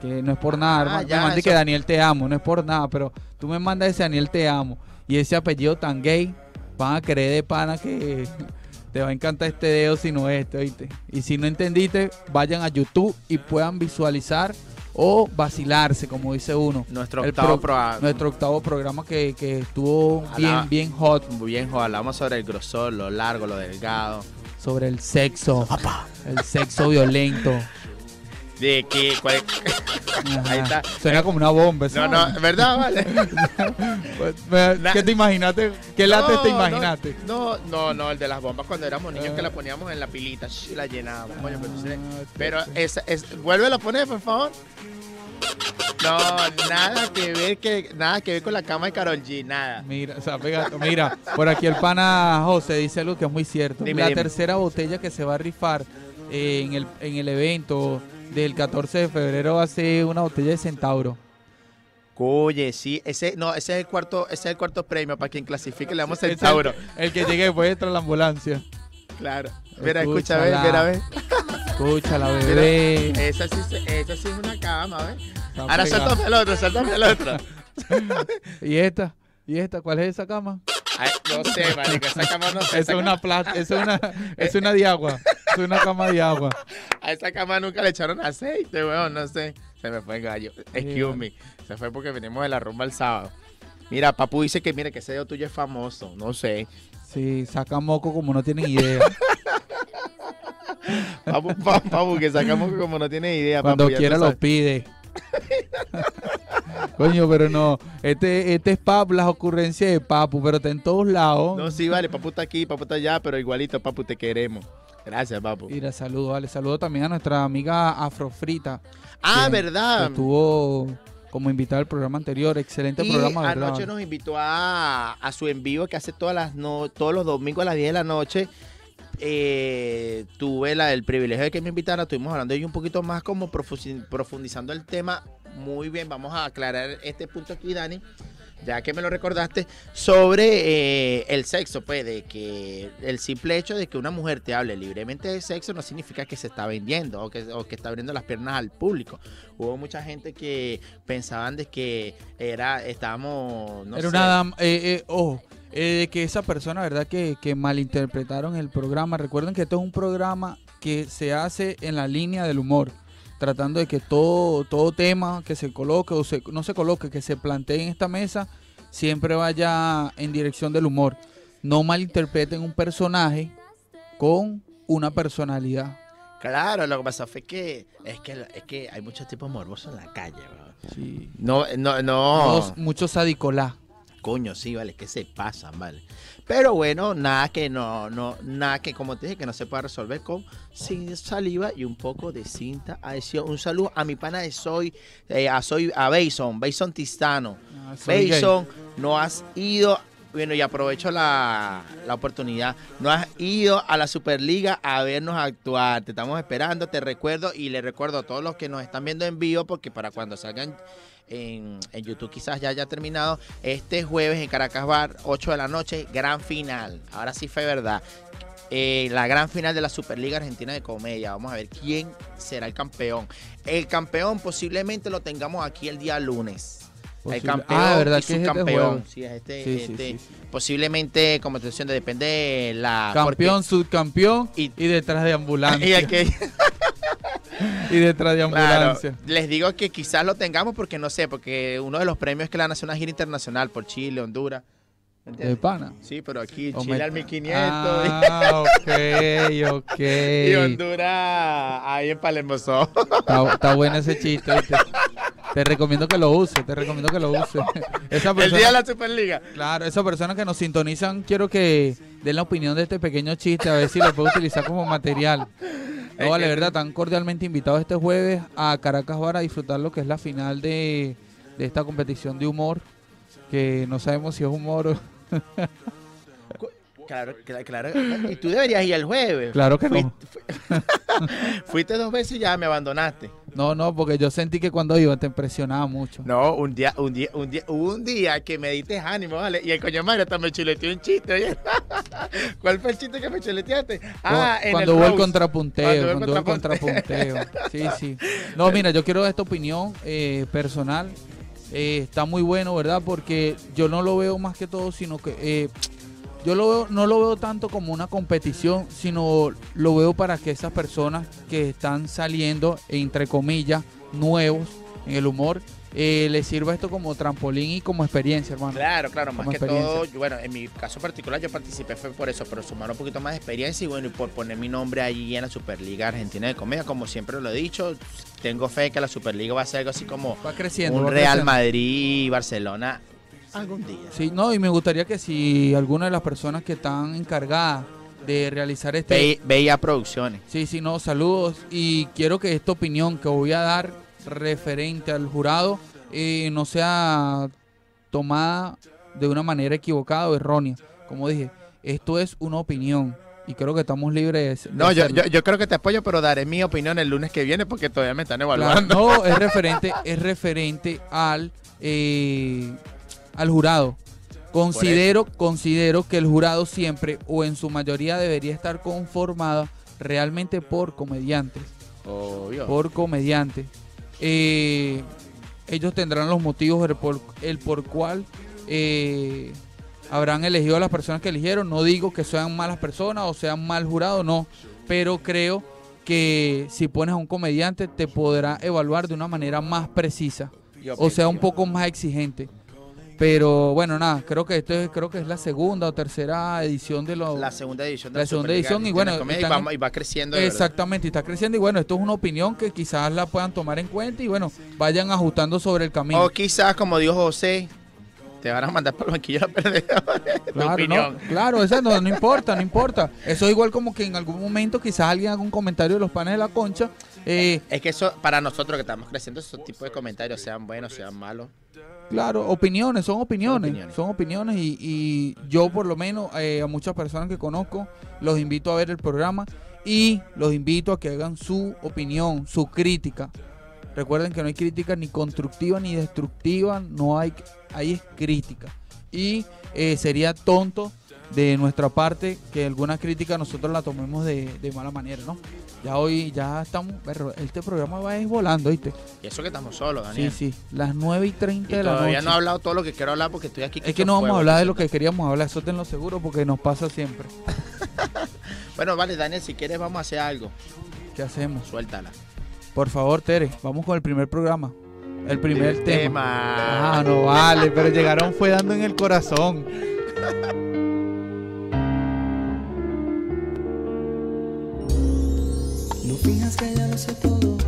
[SPEAKER 3] Que no es por nada,
[SPEAKER 5] Ah,
[SPEAKER 3] hermano.
[SPEAKER 5] ya,
[SPEAKER 3] me mandé
[SPEAKER 5] eso-
[SPEAKER 3] que Daniel te amo, no es por nada, pero tú me mandas ese Daniel te amo y ese apellido tan gay, van a creer de pana que te va a encantar este dedo si no este, ¿oíste? Y si no entendiste, vayan a YouTube y puedan visualizar o vacilarse, como dice uno.
[SPEAKER 5] Nuestro octavo
[SPEAKER 3] pro-
[SPEAKER 5] pro-
[SPEAKER 3] nuestro octavo programa que, que estuvo bien, bien hot
[SPEAKER 5] Muy bien, jo, hablamos sobre el grosor, lo largo, lo delgado.
[SPEAKER 3] sobre el sexo, el sexo violento.
[SPEAKER 5] De que cuál- Ahí está.
[SPEAKER 3] Suena como una bomba. esa
[SPEAKER 5] No, no. ¿verdad? Vale.
[SPEAKER 3] ¿Qué te imaginaste? ¿Qué late te imaginaste?
[SPEAKER 5] No, no, no, el de las bombas cuando éramos niños que la poníamos en la pilita y la llenábamos. Coño, pero,
[SPEAKER 3] Ah,
[SPEAKER 5] pero es, vuélvelo a poner, por favor. No, nada que ver que nada que ver con la cama de Carol G, nada.
[SPEAKER 3] Mira, o sea, pega- mira, por aquí el pana José dice algo que es muy cierto.
[SPEAKER 5] Dime,
[SPEAKER 3] la
[SPEAKER 5] dime.
[SPEAKER 3] tercera botella que se va a rifar eh, en, el, en el evento del 14 de febrero va a ser una botella de Centauro.
[SPEAKER 5] Oye, sí, ese no, ese es el cuarto, ese es el cuarto premio para quien clasifique, le damos
[SPEAKER 3] Ese
[SPEAKER 5] el
[SPEAKER 3] que llegue después de tras la ambulancia.
[SPEAKER 5] Claro. Mira, escucha, ve, mira, ve.
[SPEAKER 3] Escúchala, bebé.
[SPEAKER 5] Esa sí, esa sí es una cama, ¿ves? Ahora suéltame el otro, suéltame el otro.
[SPEAKER 3] ¿Y esta? ¿Y esta? ¿Cuál es esa cama?
[SPEAKER 5] Ay, no sé, marico, esa cama no sé.
[SPEAKER 3] Es una plata, es una, es una de agua. Es una cama de agua.
[SPEAKER 5] A esa cama nunca le echaron aceite, weón, no sé. Se me fue el gallo. Excuse me. Se fue porque venimos de la rumba el sábado. Mira, Papu dice que mire que ese dedo tuyo es famoso. No sé.
[SPEAKER 3] Sí, saca moco como no tienen idea.
[SPEAKER 5] Papu, pa- Papu, que sacamos como no tiene idea.
[SPEAKER 3] Cuando
[SPEAKER 5] Papu,
[SPEAKER 3] quiera lo pide. Coño, pero no. Este, este es Papu, las ocurrencias de Papu, pero está en todos lados.
[SPEAKER 5] No, sí, vale, Papu está aquí, Papu está allá, pero igualito, Papu, te queremos. Gracias, Papu.
[SPEAKER 3] Mira, saludo, vale. Saludo también a nuestra amiga Afrofrita.
[SPEAKER 5] Ah,
[SPEAKER 3] que- que
[SPEAKER 5] ¿verdad?
[SPEAKER 3] Estuvo como invitada al programa anterior. Excelente
[SPEAKER 5] Y
[SPEAKER 3] programa, ¿verdad?
[SPEAKER 5] anoche nos invitó a, a su en vivo que hace todas las no, todos los domingos a las 10 de la noche. Eh, tuve la, el privilegio de que me invitara, estuvimos hablando de ello un poquito más como profundizando el tema. Muy bien, vamos a aclarar este punto aquí, Dani, ya que me lo recordaste, sobre eh, el sexo, pues, de que el simple hecho de que una mujer te hable libremente de sexo no significa que se está vendiendo o que, o que está abriendo las piernas al público. Hubo mucha gente que pensaban de que era, estábamos, no
[SPEAKER 3] Era
[SPEAKER 5] sé,
[SPEAKER 3] una dama. Eh, eh, ojo, eh, de que esa persona, ¿verdad? Que, que malinterpretaron el programa. Recuerden que esto es un programa que se hace en la línea del humor. Tratando de que todo, todo tema que se coloque o se- no se coloque, que se plantee en esta mesa, siempre vaya en dirección del humor. No malinterpreten un personaje con una personalidad.
[SPEAKER 5] Claro, lo que pasó fue que es que, es que hay muchos tipos morbosos en la calle, bro.
[SPEAKER 3] Sí.
[SPEAKER 5] No, no, no.
[SPEAKER 3] Muchos- Mucho sadicolá.
[SPEAKER 5] Coño, sí, vale, que se pasan, vale. Pero bueno, nada que no, no, nada que como te dije, que no se pueda resolver con sin saliva y un poco de cinta adhesión. Un saludo a mi pana de Soy, eh, a Soy, a Bason, Bason Tistano.
[SPEAKER 3] Ah.
[SPEAKER 5] Bason, no has ido, bueno, y aprovecho la, la oportunidad, no has ido a la Superliga a vernos actuar, te estamos esperando, te recuerdo y le recuerdo a todos los que nos están viendo en vivo, porque para cuando salgan en, en YouTube quizás ya haya terminado, este jueves en Caracas Bar, 8 de la noche, gran final, ahora sí fue verdad. Eh, la gran final de la Superliga Argentina de Comedia. Vamos a ver quién será el campeón. El campeón posiblemente lo tengamos aquí el día lunes. El
[SPEAKER 3] Posible-
[SPEAKER 5] campeón
[SPEAKER 3] Ah, ¿verdad
[SPEAKER 5] y
[SPEAKER 3] es este
[SPEAKER 5] subcampeón. Sí, es este,
[SPEAKER 3] Sí,
[SPEAKER 5] este-
[SPEAKER 3] sí.
[SPEAKER 5] Posiblemente, como te decía, depende de la.
[SPEAKER 3] Campeón, subcampeón
[SPEAKER 5] Y-
[SPEAKER 3] y, detrás de ambulancia.
[SPEAKER 5] y el que-
[SPEAKER 3] y detrás de
[SPEAKER 5] claro,
[SPEAKER 3] ambulancia.
[SPEAKER 5] les digo que quizás lo tengamos porque no sé, porque uno de los premios es que le van a hacer una gira internacional por Chile, Honduras. ¿Me
[SPEAKER 3] De pana.
[SPEAKER 5] Sí, pero aquí Chile
[SPEAKER 3] me-
[SPEAKER 5] al 1500
[SPEAKER 3] Ah, ok, ok.
[SPEAKER 5] y, Honduras ahí en Palermo.
[SPEAKER 3] Está, está bueno ese chiste. Te recomiendo que lo uses, te recomiendo que lo uses. Esa
[SPEAKER 5] El
[SPEAKER 3] persona,
[SPEAKER 5] día de la Superliga.
[SPEAKER 3] Claro, esas personas que nos sintonizan, quiero que den la opinión de este pequeño chiste, a ver si lo puedo utilizar como material. No, vale, verdad, tan cordialmente invitados este jueves a Caracas Bar a disfrutar lo que es la final de, de esta competición de humor, que no sabemos si es humor o...
[SPEAKER 5] Claro, claro, claro. Y tú deberías ir el jueves.
[SPEAKER 3] Claro que no.
[SPEAKER 5] Fuiste, fu- fuiste dos veces y ya me abandonaste.
[SPEAKER 3] No, no, porque yo sentí que cuando iba te impresionaba mucho.
[SPEAKER 5] No, un día, un día, un día, un día que me diste ánimo, ¿vale? Y el coño madre hasta me chuleteó un chiste, oye. ¿Cuál fue el chiste que me chuleteaste? Ah, en
[SPEAKER 3] cuando
[SPEAKER 5] el
[SPEAKER 3] hubo el contrapunteo, Cuando hubo el contrapunteo. Sí, sí. No, mira, yo quiero dar esta opinión eh, personal. Eh, está muy bueno, ¿verdad? Porque yo no lo veo más que todo, sino que eh, yo lo veo, no lo veo tanto como una competición, sino lo veo para que esas personas que están saliendo, entre comillas, nuevos en el humor, eh, les sirva esto como trampolín y como experiencia, hermano.
[SPEAKER 5] Claro, claro, más que todo, yo- bueno, en mi caso particular yo participé fue por eso, pero sumar un poquito más de experiencia y bueno, y por poner mi nombre allí en la Superliga Argentina de Comedia, como siempre lo he dicho, tengo fe que la Superliga va a ser algo así como
[SPEAKER 3] Va creciendo.
[SPEAKER 5] un
[SPEAKER 3] va
[SPEAKER 5] Real
[SPEAKER 3] creciendo.
[SPEAKER 5] Madrid Barcelona algún día.
[SPEAKER 3] Sí, no, y me gustaría que si alguna de las personas que están encargadas de realizar este...
[SPEAKER 5] Ve- Veía Producciones.
[SPEAKER 3] Sí, sí, no, saludos. Y quiero que esta opinión que voy a dar referente al jurado eh, no sea tomada de una manera equivocada o errónea. Como dije, esto es una opinión y creo que estamos libres de...
[SPEAKER 5] No, yo, yo, yo creo que te apoyo, pero daré mi opinión el lunes que viene porque todavía me están
[SPEAKER 3] Claro,
[SPEAKER 5] evaluando.
[SPEAKER 3] no, es referente, es referente al, eh, al jurado. Considero, considero que el jurado siempre o en su mayoría debería estar conformado realmente por comediantes.
[SPEAKER 5] Obvio.
[SPEAKER 3] Por comediantes. Eh, ellos tendrán los motivos el por, el por cual eh, habrán elegido a las personas que eligieron. No digo que sean malas personas o sean mal jurado, no. Pero creo que si pones a un comediante te podrá evaluar de una manera más precisa. O sea, un poco más exigente. Pero bueno, nada, creo que esto es, creo que es la segunda o tercera edición de los
[SPEAKER 5] La segunda edición de
[SPEAKER 3] La segunda edición y bueno,
[SPEAKER 5] y,
[SPEAKER 3] están-
[SPEAKER 5] va, y va creciendo.
[SPEAKER 3] Exactamente, y está creciendo y bueno, esto es una opinión que quizás la puedan tomar en cuenta y bueno, vayan ajustando sobre el camino.
[SPEAKER 5] O quizás, como dijo José, te van a mandar para el banquillo a perder.
[SPEAKER 3] Claro,
[SPEAKER 5] opinión.
[SPEAKER 3] no, claro, eso no, no importa, no importa. Eso es igual como que en algún momento quizás alguien haga un comentario de los panes de la concha. eh,
[SPEAKER 5] Es que eso, para nosotros que estamos creciendo, esos tipos de comentarios, sean buenos, sean malos.
[SPEAKER 3] Claro, opiniones, son opiniones, son
[SPEAKER 5] opiniones.
[SPEAKER 3] opiniones, y, y yo por lo menos eh, a muchas personas que conozco los invito a ver el programa y los invito a que hagan su opinión, su crítica. Recuerden que no hay crítica ni constructiva ni destructiva, no hay, hay es crítica. Y eh, sería tonto de nuestra parte que alguna crítica nosotros la tomemos de, de mala manera, ¿no? Ya hoy, ya estamos, berro, este programa va a ir volando, ¿viste?
[SPEAKER 5] Y eso que estamos solos, Daniel.
[SPEAKER 3] Sí, sí, las 9 y 30
[SPEAKER 5] Y
[SPEAKER 3] de la noche.
[SPEAKER 5] todavía no he hablado todo lo que quiero hablar porque estoy aquí.
[SPEAKER 3] Es que no vamos a hablar de lo que queríamos hablar, eso tenlo seguro porque nos pasa siempre.
[SPEAKER 5] Bueno, vale, Daniel, si quieres vamos a hacer algo.
[SPEAKER 3] ¿Qué hacemos?
[SPEAKER 5] Suéltala.
[SPEAKER 3] Por favor, Tere, vamos con el primer programa. El primer tema.
[SPEAKER 5] tema.
[SPEAKER 3] Ah, no vale, pero llegaron fue dando en el corazón.
[SPEAKER 7] No finjas que ya lo sé todo,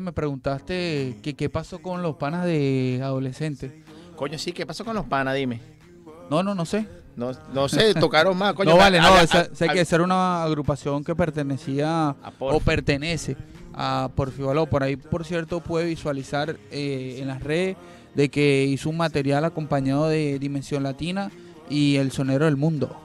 [SPEAKER 7] Me
[SPEAKER 3] preguntaste que qué pasó con los panas de adolescentes.
[SPEAKER 5] Coño, sí, ¿qué pasó con los panas? Dime.
[SPEAKER 3] No, no, no sé.
[SPEAKER 5] No, no sé, tocaron más, coño.
[SPEAKER 3] no vale, no, sé que esa era una agrupación que pertenecía o pertenece a Porfivaló. Por ahí, por cierto, puede visualizar eh, en las redes de que hizo un material acompañado de Dimensión Latina y El Sonero del Mundo,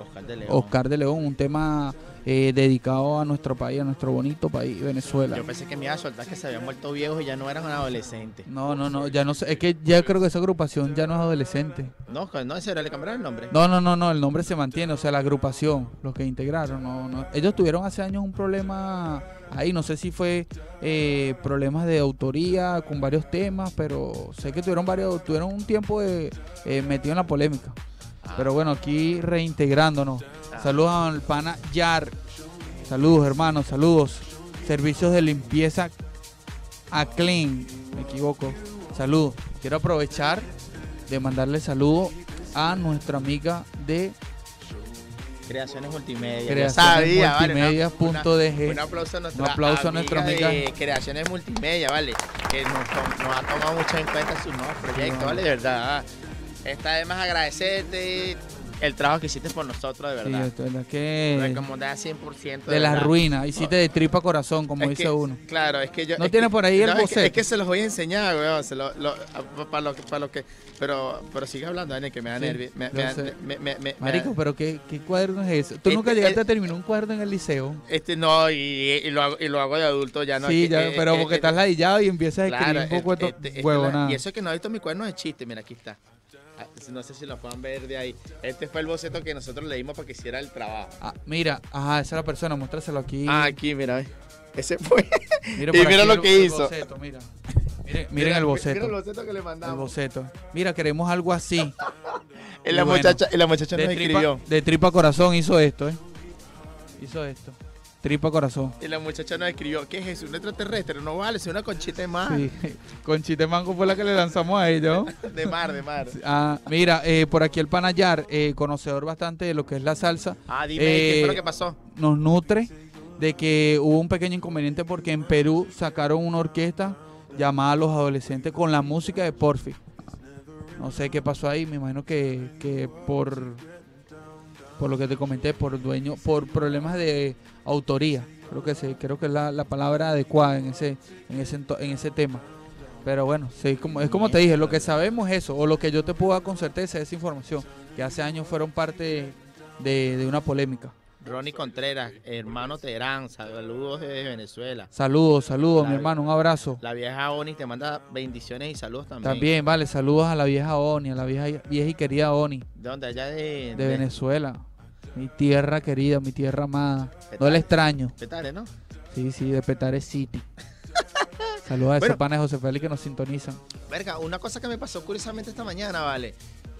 [SPEAKER 5] Oscar de León.
[SPEAKER 3] Oscar de León, un tema eh, dedicado a nuestro país, a nuestro bonito país, Venezuela.
[SPEAKER 5] Yo pensé que me iba a soltar que se habían vuelto viejos y ya no eran adolescentes.
[SPEAKER 3] No, no, no, ya no sé, es que ya creo que esa agrupación ya no es adolescente.
[SPEAKER 5] No, no, en serio, le cambiaron el nombre.
[SPEAKER 3] No, no, no, no, el nombre se mantiene, o sea, la agrupación, los que integraron, no, no. Ellos tuvieron hace años un problema ahí, no sé si fue eh, problemas de autoría con varios temas, pero sé que tuvieron varios, tuvieron un tiempo de, eh, metido en la polémica. Pero bueno, aquí reintegrándonos. Saludos al pana Yar. Saludos, hermanos, saludos. Servicios de limpieza a Clean, me equivoco. Saludos. Quiero aprovechar de mandarle saludo a nuestra amiga de
[SPEAKER 5] Creaciones Multimedia.
[SPEAKER 3] Creaciones
[SPEAKER 5] vale,
[SPEAKER 3] Multimedia
[SPEAKER 5] una-
[SPEAKER 3] punto DG.
[SPEAKER 5] Un aplauso a nuestra,
[SPEAKER 3] Un aplauso a nuestra amiga.
[SPEAKER 5] de Creaciones Multimedia, vale. Que nos, ha tomado mucho en cuenta sus nuevos proyectos,
[SPEAKER 3] vale.
[SPEAKER 5] vale, de verdad. Está de más agradecerte el trabajo que hiciste por nosotros, de
[SPEAKER 3] Sí,
[SPEAKER 5] verdad.
[SPEAKER 3] de verdad que
[SPEAKER 5] Recomendada 100%.
[SPEAKER 3] de la
[SPEAKER 5] verdad.
[SPEAKER 3] ruina, hiciste de tripa corazón, como
[SPEAKER 5] Es
[SPEAKER 3] dice
[SPEAKER 5] que-
[SPEAKER 3] uno.
[SPEAKER 5] Claro, es que yo.
[SPEAKER 3] ¿No
[SPEAKER 5] es
[SPEAKER 3] tiene
[SPEAKER 5] que-
[SPEAKER 3] por ahí el
[SPEAKER 5] es que-
[SPEAKER 3] boceto?
[SPEAKER 5] Es que se los voy a enseñar, weón. Se lo, lo- para lo para lo que. Pero, pero sigue hablando, Daniel, que me da
[SPEAKER 3] Sí,
[SPEAKER 5] nervios. Me, me me- me-
[SPEAKER 3] Marico, pero ¿qué, qué cuaderno es ese? ¿Tú
[SPEAKER 5] Este-
[SPEAKER 3] nunca llegaste
[SPEAKER 5] el-
[SPEAKER 3] a terminar un cuaderno en el liceo?
[SPEAKER 5] Este no, y, y lo hago, y lo hago de adulto ya no.
[SPEAKER 3] sí,
[SPEAKER 5] es
[SPEAKER 3] ya,
[SPEAKER 5] eh,
[SPEAKER 3] pero
[SPEAKER 5] eh,
[SPEAKER 3] porque
[SPEAKER 5] eh,
[SPEAKER 3] estás ladillado y empiezas a escribir
[SPEAKER 5] Claro,
[SPEAKER 3] un poco
[SPEAKER 5] este-
[SPEAKER 3] de
[SPEAKER 5] este- este
[SPEAKER 3] huevo,
[SPEAKER 5] la-
[SPEAKER 3] nada.
[SPEAKER 5] Y eso que no he visto mi cuaderno de chiste, mira, aquí está. Ah, No sé si lo puedan ver de ahí. Este fue el boceto que nosotros le dimos para que hiciera el trabajo.
[SPEAKER 3] Ah, mira, ajá, esa es la persona, muéstraselo aquí.
[SPEAKER 5] Ah, aquí, mira. Ese fue.
[SPEAKER 3] Mira
[SPEAKER 5] y mira lo
[SPEAKER 3] el-
[SPEAKER 5] que
[SPEAKER 3] el
[SPEAKER 5] hizo.
[SPEAKER 3] boceto, mira. Miren, miren
[SPEAKER 5] Mira-
[SPEAKER 3] el boceto.
[SPEAKER 5] Mira el boceto que le
[SPEAKER 3] El
[SPEAKER 5] mandamos.
[SPEAKER 3] boceto. Mira, queremos algo así.
[SPEAKER 5] Y la,
[SPEAKER 3] Y bueno,
[SPEAKER 5] muchacha, y la muchacha
[SPEAKER 3] de
[SPEAKER 5] nos
[SPEAKER 3] tripa,
[SPEAKER 5] escribió.
[SPEAKER 3] de tripa corazón hizo esto, ¿eh? Hizo esto. Tripa corazón.
[SPEAKER 5] Y la muchacha nos escribió, ¿qué es eso? ¿Un extraterrestre? No vale, es una conchita de mar.
[SPEAKER 3] Sí. Con Chite Mango fue la que le lanzamos a ellos.
[SPEAKER 5] De mar, de mar.
[SPEAKER 3] Ah, mira, eh, por aquí el Panayar, eh, conocedor bastante de lo que es la salsa,
[SPEAKER 5] Ah, dime, ¿qué fue
[SPEAKER 3] Eh,
[SPEAKER 5] lo que pasó?
[SPEAKER 3] nos nutre de que hubo un pequeño inconveniente porque en Perú sacaron una orquesta llamada Los Adolescentes con la música de Porfi. No sé qué pasó ahí, me imagino que, que por por lo que te comenté, por dueño, por problemas de autoría. Creo que sí, creo que es la, la palabra adecuada en ese, en ese en ese tema. Pero bueno, sí, como, es como te dije, lo que sabemos es eso, o lo que yo te puedo dar con certeza es esa información, que hace años fueron parte de, de una polémica.
[SPEAKER 5] Ronnie Contreras, hermano Terán, saludos desde Venezuela.
[SPEAKER 3] Saludos, saludos, mi hermano, un abrazo.
[SPEAKER 5] La vieja Oni te manda bendiciones y saludos también.
[SPEAKER 3] También, vale, saludos a la vieja Oni, a la vieja, vieja y querida Oni,
[SPEAKER 5] ¿De dónde? Allá de...
[SPEAKER 3] de Venezuela. Mi tierra querida, mi tierra amada. No la extraño.
[SPEAKER 5] Petare, ¿no?
[SPEAKER 3] Sí, sí, de Petare City. Saludos a ese pana de José Félix que nos sintonizan.
[SPEAKER 5] Verga, una cosa que me pasó curiosamente esta mañana, vale.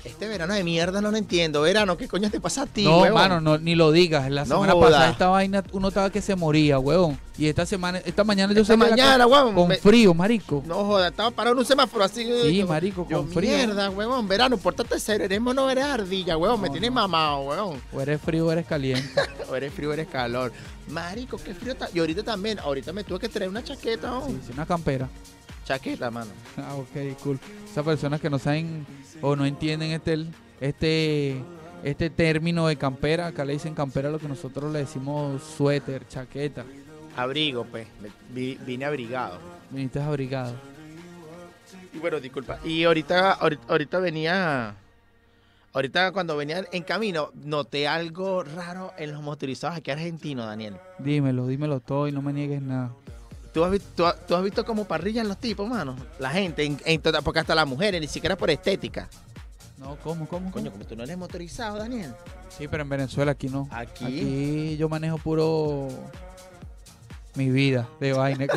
[SPEAKER 5] Este verano de mierda no lo entiendo. Verano, ¿qué coño te pasa a ti,
[SPEAKER 3] no,
[SPEAKER 5] huevón?
[SPEAKER 3] mano, no, ni lo digas. La
[SPEAKER 5] No
[SPEAKER 3] semana
[SPEAKER 5] joda.
[SPEAKER 3] pasada esta vaina uno estaba que se moría, huevón. Y esta semana, esta mañana yo
[SPEAKER 5] Esta
[SPEAKER 3] salí a la
[SPEAKER 5] mañana,
[SPEAKER 3] calle
[SPEAKER 5] huevón,
[SPEAKER 3] con
[SPEAKER 5] me-
[SPEAKER 3] frío, marico.
[SPEAKER 5] No joda, estaba parado en un semáforo así.
[SPEAKER 3] Sí, marico,
[SPEAKER 5] yo,
[SPEAKER 3] con frío.
[SPEAKER 5] Mierda, huevón, verano, pórtate serio. Eres mono, eres ardilla, huevón. me
[SPEAKER 3] No,
[SPEAKER 5] tienes
[SPEAKER 3] no.
[SPEAKER 5] mamado, huevón.
[SPEAKER 3] O eres frío o eres caliente.
[SPEAKER 5] O eres frío, eres calor. Marico, qué frío está. Y ahorita también, ahorita me tuve que traer una chaqueta, ¿no?
[SPEAKER 3] Sí, sí, una campera.
[SPEAKER 5] Chaqueta, mano.
[SPEAKER 3] Ah, ok, cool. Esas personas que no saben o no entienden este, este, este término de campera, acá le dicen campera lo que nosotros le decimos suéter, chaqueta.
[SPEAKER 5] Abrigo, pues. Vi- vine abrigado.
[SPEAKER 3] Viniste abrigado.
[SPEAKER 5] Y bueno, disculpa. Y ahorita, ahorita, ahorita venía. Ahorita cuando venía en camino, noté algo raro en los motorizados aquí argentinos, Daniel.
[SPEAKER 3] Dímelo, dímelo todo y no me niegues nada.
[SPEAKER 5] ¿Tú has, visto, tú, has- tú has visto cómo parrillan los tipos, mano? La gente, en, en toda- porque hasta las mujeres, ni siquiera por estética.
[SPEAKER 3] No, ¿cómo, cómo?
[SPEAKER 5] Coño, como tú no eres motorizado, Daniel.
[SPEAKER 3] Sí, pero en Venezuela aquí no.
[SPEAKER 5] Aquí.
[SPEAKER 3] Aquí yo manejo puro mi vida de vaina.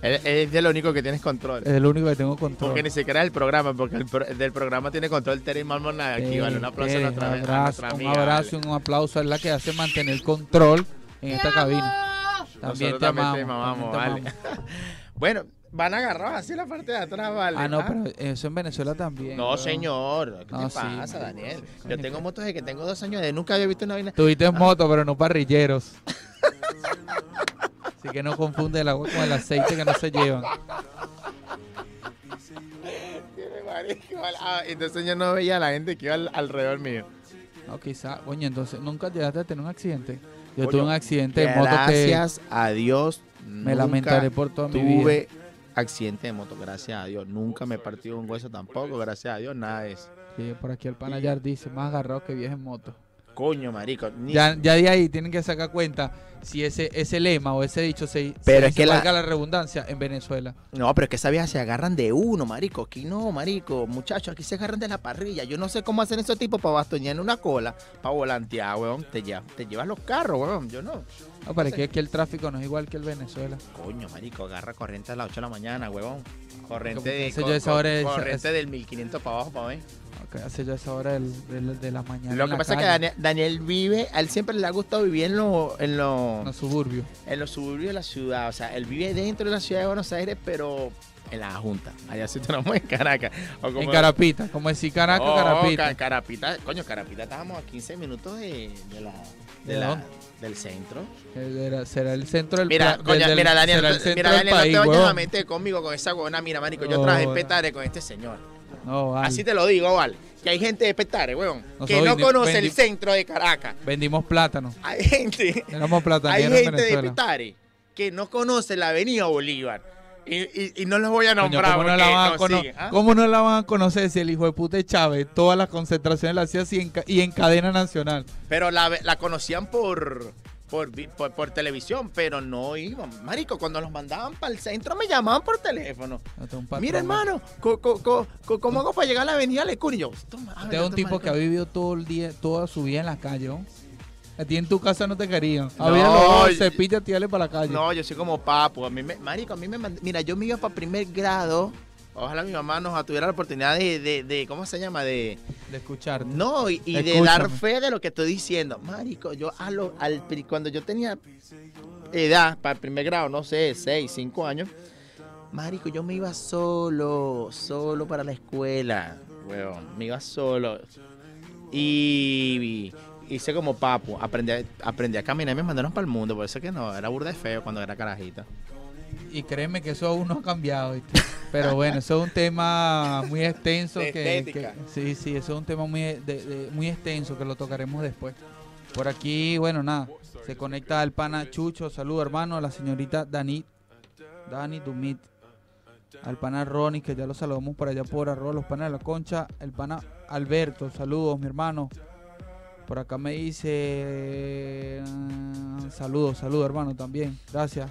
[SPEAKER 5] Es, es de lo único que tienes control.
[SPEAKER 3] es lo único que tengo control.
[SPEAKER 5] Porque ni siquiera el programa, porque el, pro- del programa tiene control Terry Malmona. Aquí,
[SPEAKER 3] Eh,
[SPEAKER 5] vale, un aplauso a nuestra, a
[SPEAKER 3] abrazo,
[SPEAKER 5] nuestra
[SPEAKER 3] un abrazo,
[SPEAKER 5] vale.
[SPEAKER 3] un aplauso. Es la que hace mantener el control en esta cabina. También
[SPEAKER 5] Nosotros
[SPEAKER 3] te
[SPEAKER 5] también
[SPEAKER 3] amamos.
[SPEAKER 5] te mamamos,
[SPEAKER 3] también te
[SPEAKER 5] vale. bueno, van agarrados así la parte de atrás, vale.
[SPEAKER 3] Ah, no,
[SPEAKER 5] Ah.
[SPEAKER 3] pero eso en Venezuela también.
[SPEAKER 5] No, señor. ¿Qué
[SPEAKER 3] No,
[SPEAKER 5] te pasa, Daniel? Yo tengo motos de que tengo dos años de nunca había visto una vaina.
[SPEAKER 3] Tuviste moto, pero no parrilleros. Así que no confunde el agua con el aceite que no se llevan.
[SPEAKER 5] Ah, entonces yo no veía a la gente que iba al- alrededor mío.
[SPEAKER 3] No, quizá, coño, entonces nunca llegaste a tener un accidente. Yo
[SPEAKER 5] Coño,
[SPEAKER 3] tuve un accidente de moto que
[SPEAKER 5] Gracias a Dios.
[SPEAKER 3] me lamentaré por toda mi vida.
[SPEAKER 5] Tuve accidente de moto, gracias a Dios. Nunca me he partido un hueso tampoco, gracias a Dios, nada de eso.
[SPEAKER 3] Sí, por aquí el panayar dice, más agarrado que vieja en moto.
[SPEAKER 5] Coño, marico. ni-
[SPEAKER 3] Ya, ya de ahí tienen que sacar cuenta si ese, ese lema o ese dicho se,
[SPEAKER 5] Pero
[SPEAKER 3] se
[SPEAKER 5] es que la-
[SPEAKER 3] valga la redundancia en Venezuela.
[SPEAKER 5] No, pero es que esas viejas se agarran de uno, marico. Aquí no, marico. Muchachos, aquí se agarran de la parrilla. Yo no sé cómo hacen esos tipos para bastoñar en una cola, para volantear, weón. Te, lleva- te llevas los carros, weón. Yo no.
[SPEAKER 3] No, pero es que aquí el tráfico no es igual que el Venezuela.
[SPEAKER 5] Coño, marico, agarra corriente a las 8 de la mañana, huevón.
[SPEAKER 3] Como
[SPEAKER 5] Corriente,
[SPEAKER 3] que
[SPEAKER 5] de,
[SPEAKER 3] yo es-
[SPEAKER 5] corriente
[SPEAKER 3] es-
[SPEAKER 5] del 1500 para abajo, para ver.
[SPEAKER 3] Hace ya esa hora del- del- de la mañana.
[SPEAKER 5] Lo que pasa es que Daniel vive, a él siempre le ha gustado vivir en los en lo-
[SPEAKER 3] En los suburbios.
[SPEAKER 5] en los suburbios de la ciudad. O sea, él vive dentro de la ciudad de Buenos Aires, pero en la Junta. Allá sí tenemos en Caracas. O como-
[SPEAKER 3] En Carapita, como decir Caracas,
[SPEAKER 5] Oh,
[SPEAKER 3] Carapita.
[SPEAKER 5] Ca- Carapita. Coño, Carapita estábamos a 15 minutos de, de la, de
[SPEAKER 3] ¿De
[SPEAKER 5] la-
[SPEAKER 3] dónde?
[SPEAKER 5] del centro.
[SPEAKER 3] Era- será el centro del
[SPEAKER 5] Mira,
[SPEAKER 3] del-
[SPEAKER 5] mira, Daniel, mira, Daniel,
[SPEAKER 3] país,
[SPEAKER 5] no te vayas a meter conmigo con esa huevona. Mira, marico, yo
[SPEAKER 3] No,
[SPEAKER 5] trabajé. Petare con este señor.
[SPEAKER 3] No, vale.
[SPEAKER 5] Así te lo digo, vale. Que hay gente de Petare,
[SPEAKER 3] No
[SPEAKER 5] que no conoce el centro de Caracas.
[SPEAKER 3] Vendimos plátano.
[SPEAKER 5] Hay gente, hay gente de. Petare que no conoce la avenida Bolívar. Y, y- y no los voy a
[SPEAKER 3] Coño,
[SPEAKER 5] nombrar
[SPEAKER 3] ¿cómo, no la van a cono-
[SPEAKER 5] ¿ah?
[SPEAKER 3] cómo no la van a conocer si el hijo de puta de Chávez todas las concentraciones las hacía así en y en cadena nacional?
[SPEAKER 5] Pero la, la conocían por, por, por, por televisión, pero no iban. Marico, cuando los mandaban para el centro me llamaban por teléfono. Mira, hermano, co- co- co- co- ¿cómo hago para llegar a la avenida Lecún? Y yo, toma,
[SPEAKER 3] Este
[SPEAKER 5] háblale
[SPEAKER 3] es un
[SPEAKER 5] tu
[SPEAKER 3] tipo que ha vivido todo el día, toda su vida en la calle, ¿no? A ti en tu casa no te querían.
[SPEAKER 5] No,
[SPEAKER 3] Había los cepillas, para la calle.
[SPEAKER 5] No, yo soy como papo. A mí me, marico, a mí me mand- Mira, yo me iba para primer grado. Ojalá mi mamá nos tuviera la oportunidad de, de, de- ¿cómo se llama? De,
[SPEAKER 3] De escucharte.
[SPEAKER 5] no, y, y de dar fe de lo que estoy diciendo. Marico, yo a lo, al, cuando yo tenía edad para el primer grado, no sé, 6, 5 años, marico, yo me iba solo, solo para la escuela, weón, me iba solo. Y, y hice como papo, aprendí, aprendí a caminar y me mandaron para el mundo, por eso que no, era burda de feo cuando era carajita.
[SPEAKER 3] Y créeme que eso aún no ha cambiado. ¿viste? Pero bueno, eso es un tema muy extenso.
[SPEAKER 5] De
[SPEAKER 3] que, sí, sí, eso es un tema muy, de- de- muy extenso que lo tocaremos después. Por aquí, bueno, nada, se conecta el pana Chucho, saludo hermano, a la señorita Dani, Dani Dumit, al pana Ronnie, que ya lo saludamos por allá por arroba los panas de la concha, el pana Alberto, saludos mi hermano. Por acá me dice mm, saludos, saludos hermano también, gracias.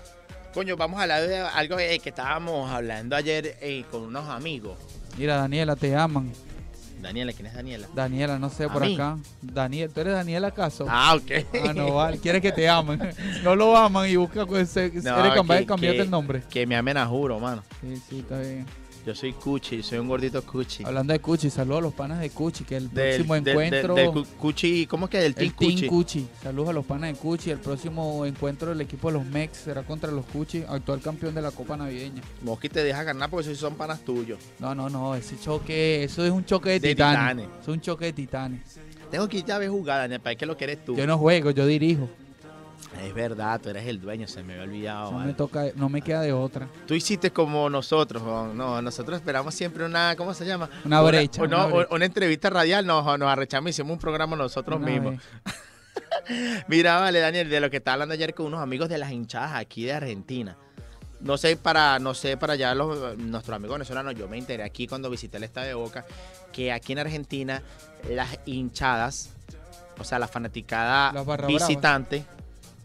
[SPEAKER 5] Coño, vamos a hablar de algo eh, que estábamos hablando ayer eh, con unos amigos.
[SPEAKER 3] Mira, Daniela, te aman.
[SPEAKER 5] Daniela, ¿quién es Daniela?
[SPEAKER 3] Daniela, no sé,
[SPEAKER 5] ¿A
[SPEAKER 3] por
[SPEAKER 5] mí?
[SPEAKER 3] acá. Daniel, ¿tú eres Daniel acaso?
[SPEAKER 5] Ah, ok.
[SPEAKER 3] Ah, no, vale. Quieres que te amen. No lo aman y busca, pues, se-
[SPEAKER 5] No,
[SPEAKER 3] eres
[SPEAKER 5] que-
[SPEAKER 3] el nombre.
[SPEAKER 5] Que me amen a juro, mano.
[SPEAKER 3] Sí, sí, está bien.
[SPEAKER 5] Yo soy Cuchi, soy un gordito Cuchi.
[SPEAKER 3] Hablando de Cuchi, saludos a los panas de Cuchi, que el
[SPEAKER 5] Del-
[SPEAKER 3] próximo
[SPEAKER 5] del-
[SPEAKER 3] encuentro.
[SPEAKER 5] del Cuchi, ¿cómo es que? Del Team
[SPEAKER 3] el Team
[SPEAKER 5] Cuchi.
[SPEAKER 3] Cuchi. Saludos a los panas de Cuchi. El próximo encuentro del equipo de los Mex será contra los Cuchi, actual campeón de la Copa Navideña.
[SPEAKER 5] Mosqui te deja ganar porque esos son panas tuyos.
[SPEAKER 3] No, no, no, ese choque, eso es un choque de,
[SPEAKER 5] De
[SPEAKER 3] titanes.
[SPEAKER 5] titanes.
[SPEAKER 3] Es un choque de titanes.
[SPEAKER 5] Tengo que irte a ver jugar, Daniel, para que lo que eres tú.
[SPEAKER 3] Yo no juego, yo dirijo.
[SPEAKER 5] Es verdad, tú eres el dueño, se me había olvidado.
[SPEAKER 3] No
[SPEAKER 5] vale.
[SPEAKER 3] me toca, no me queda de otra.
[SPEAKER 5] Tú hiciste como nosotros, Juan. no, nosotros esperamos siempre una, ¿cómo se llama?
[SPEAKER 3] Una brecha,
[SPEAKER 5] Una,
[SPEAKER 3] una
[SPEAKER 5] no,
[SPEAKER 3] brecha.
[SPEAKER 5] una entrevista radial, nos, nos arrechamos, hicimos un programa nosotros
[SPEAKER 3] Una
[SPEAKER 5] mismos. Mira, vale, Daniel, de lo que estaba hablando ayer con unos amigos de las hinchadas aquí de Argentina. No sé para, no sé para allá los, nuestros amigos venezolanos, yo me enteré aquí cuando visité el Estadio de Boca, que aquí en Argentina las hinchadas, o sea, la fanaticada
[SPEAKER 3] Las barra
[SPEAKER 5] visitante,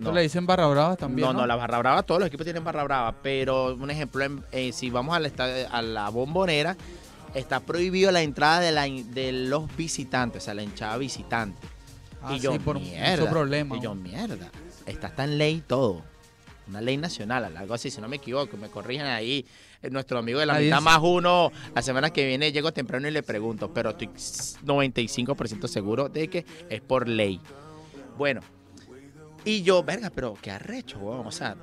[SPEAKER 3] ¿No le dicen barra brava también?
[SPEAKER 5] No, no, la barra brava, todos los equipos tienen barra brava, pero un ejemplo, eh, si vamos a la bombonera, está prohibido la entrada de, la, in- de los visitantes, o sea, la hinchada visitante.
[SPEAKER 3] Ah,
[SPEAKER 5] y yo,
[SPEAKER 3] sí, por
[SPEAKER 5] mierda.
[SPEAKER 3] problema.
[SPEAKER 5] Y yo, mierda. Está hasta en ley todo. Una ley nacional, algo así, si no me equivoco, me corrigen ahí. Eh, Nuestro amigo de la
[SPEAKER 3] Nadie
[SPEAKER 5] mitad
[SPEAKER 3] es-
[SPEAKER 5] más uno, la semana que viene llego temprano y le pregunto, pero estoy 95% seguro de que es por ley. Bueno, y yo, verga, pero qué arrecho, weón, o sea,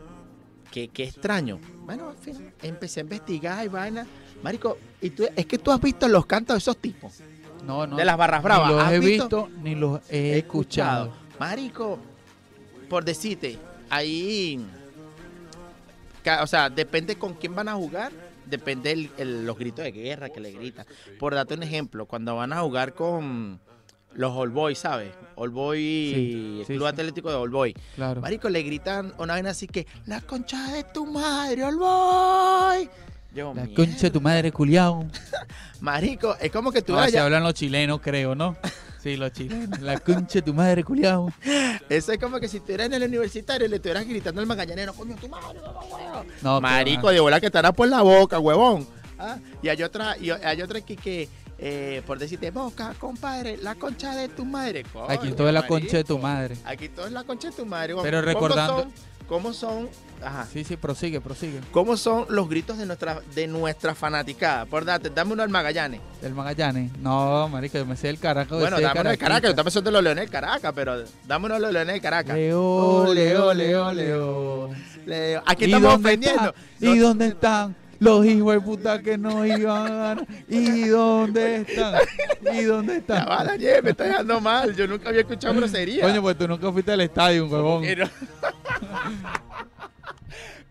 [SPEAKER 5] qué, qué extraño. Bueno, en fin, empecé a investigar y vaina. Marico, y tú, es que tú has visto los cantos de esos tipos,
[SPEAKER 3] No, no.
[SPEAKER 5] de las barras bravas.
[SPEAKER 3] Ni los
[SPEAKER 5] ¿Has
[SPEAKER 3] he
[SPEAKER 5] visto?
[SPEAKER 3] visto ni los he escuchado.
[SPEAKER 5] Marico, por decirte, ahí. O sea, depende con quién van a jugar, depende el- el- los gritos de guerra que le gritan. Por darte un ejemplo, cuando van a jugar con los All Boys, ¿sabes? All Boy,
[SPEAKER 3] Sí, sí,
[SPEAKER 5] Club
[SPEAKER 3] sí.
[SPEAKER 5] Atlético de All Boy.
[SPEAKER 3] Claro.
[SPEAKER 5] Marico, le gritan una vaina así que, la concha de tu madre, All Boy. Yo,
[SPEAKER 3] La
[SPEAKER 5] mierda.
[SPEAKER 3] concha de tu madre, culiao.
[SPEAKER 5] Marico, es como que tú
[SPEAKER 3] No,
[SPEAKER 5] vayas-
[SPEAKER 3] hablan los chilenos, creo, ¿no? Sí, los chilenos. La concha de tu madre, culiao.
[SPEAKER 5] Eso es como que si estuvieras en el universitario y le estuvieras gritando al magallanero, coño, tu madre, no, huevón.
[SPEAKER 3] No,
[SPEAKER 5] Marico, de bola que estará por la boca, huevón. ¿Ah? Y hay otra, y hay otra que, eh, por decirte, boca, compadre, la concha de tu madre. Coño,
[SPEAKER 3] Aquí todo es la concha de tu madre.
[SPEAKER 5] Aquí todo es la concha de tu madre.
[SPEAKER 3] Pero
[SPEAKER 5] ¿Cómo
[SPEAKER 3] recordando-
[SPEAKER 5] son- ¿Cómo son? Ajá.
[SPEAKER 3] Sí, sí, prosigue, prosigue.
[SPEAKER 5] ¿Cómo son los gritos de nuestra, de nuestra fanaticada? Por date, dame uno al Magallanes.
[SPEAKER 3] ¿Del Magallanes? No, marico, yo me sé el Caracas.
[SPEAKER 5] Bueno, dame uno de Caracas, yo también soy de los Leones del Caracas, pero dame uno de los Leones del Caracas.
[SPEAKER 3] Leo, Leo, Leo, Leo.
[SPEAKER 5] Leo. Aquí
[SPEAKER 3] ¿Y
[SPEAKER 5] estamos ofendiendo.
[SPEAKER 3] ¿Y dónde están los hijos de puta que no iban a ganar? ¿Y dónde están? ¿Y dónde
[SPEAKER 5] Ya
[SPEAKER 3] están?
[SPEAKER 5] va, Daniel, me está dejando mal. Yo nunca había escuchado grosería.
[SPEAKER 3] Coño, pues tú nunca fuiste al estadio, huevón.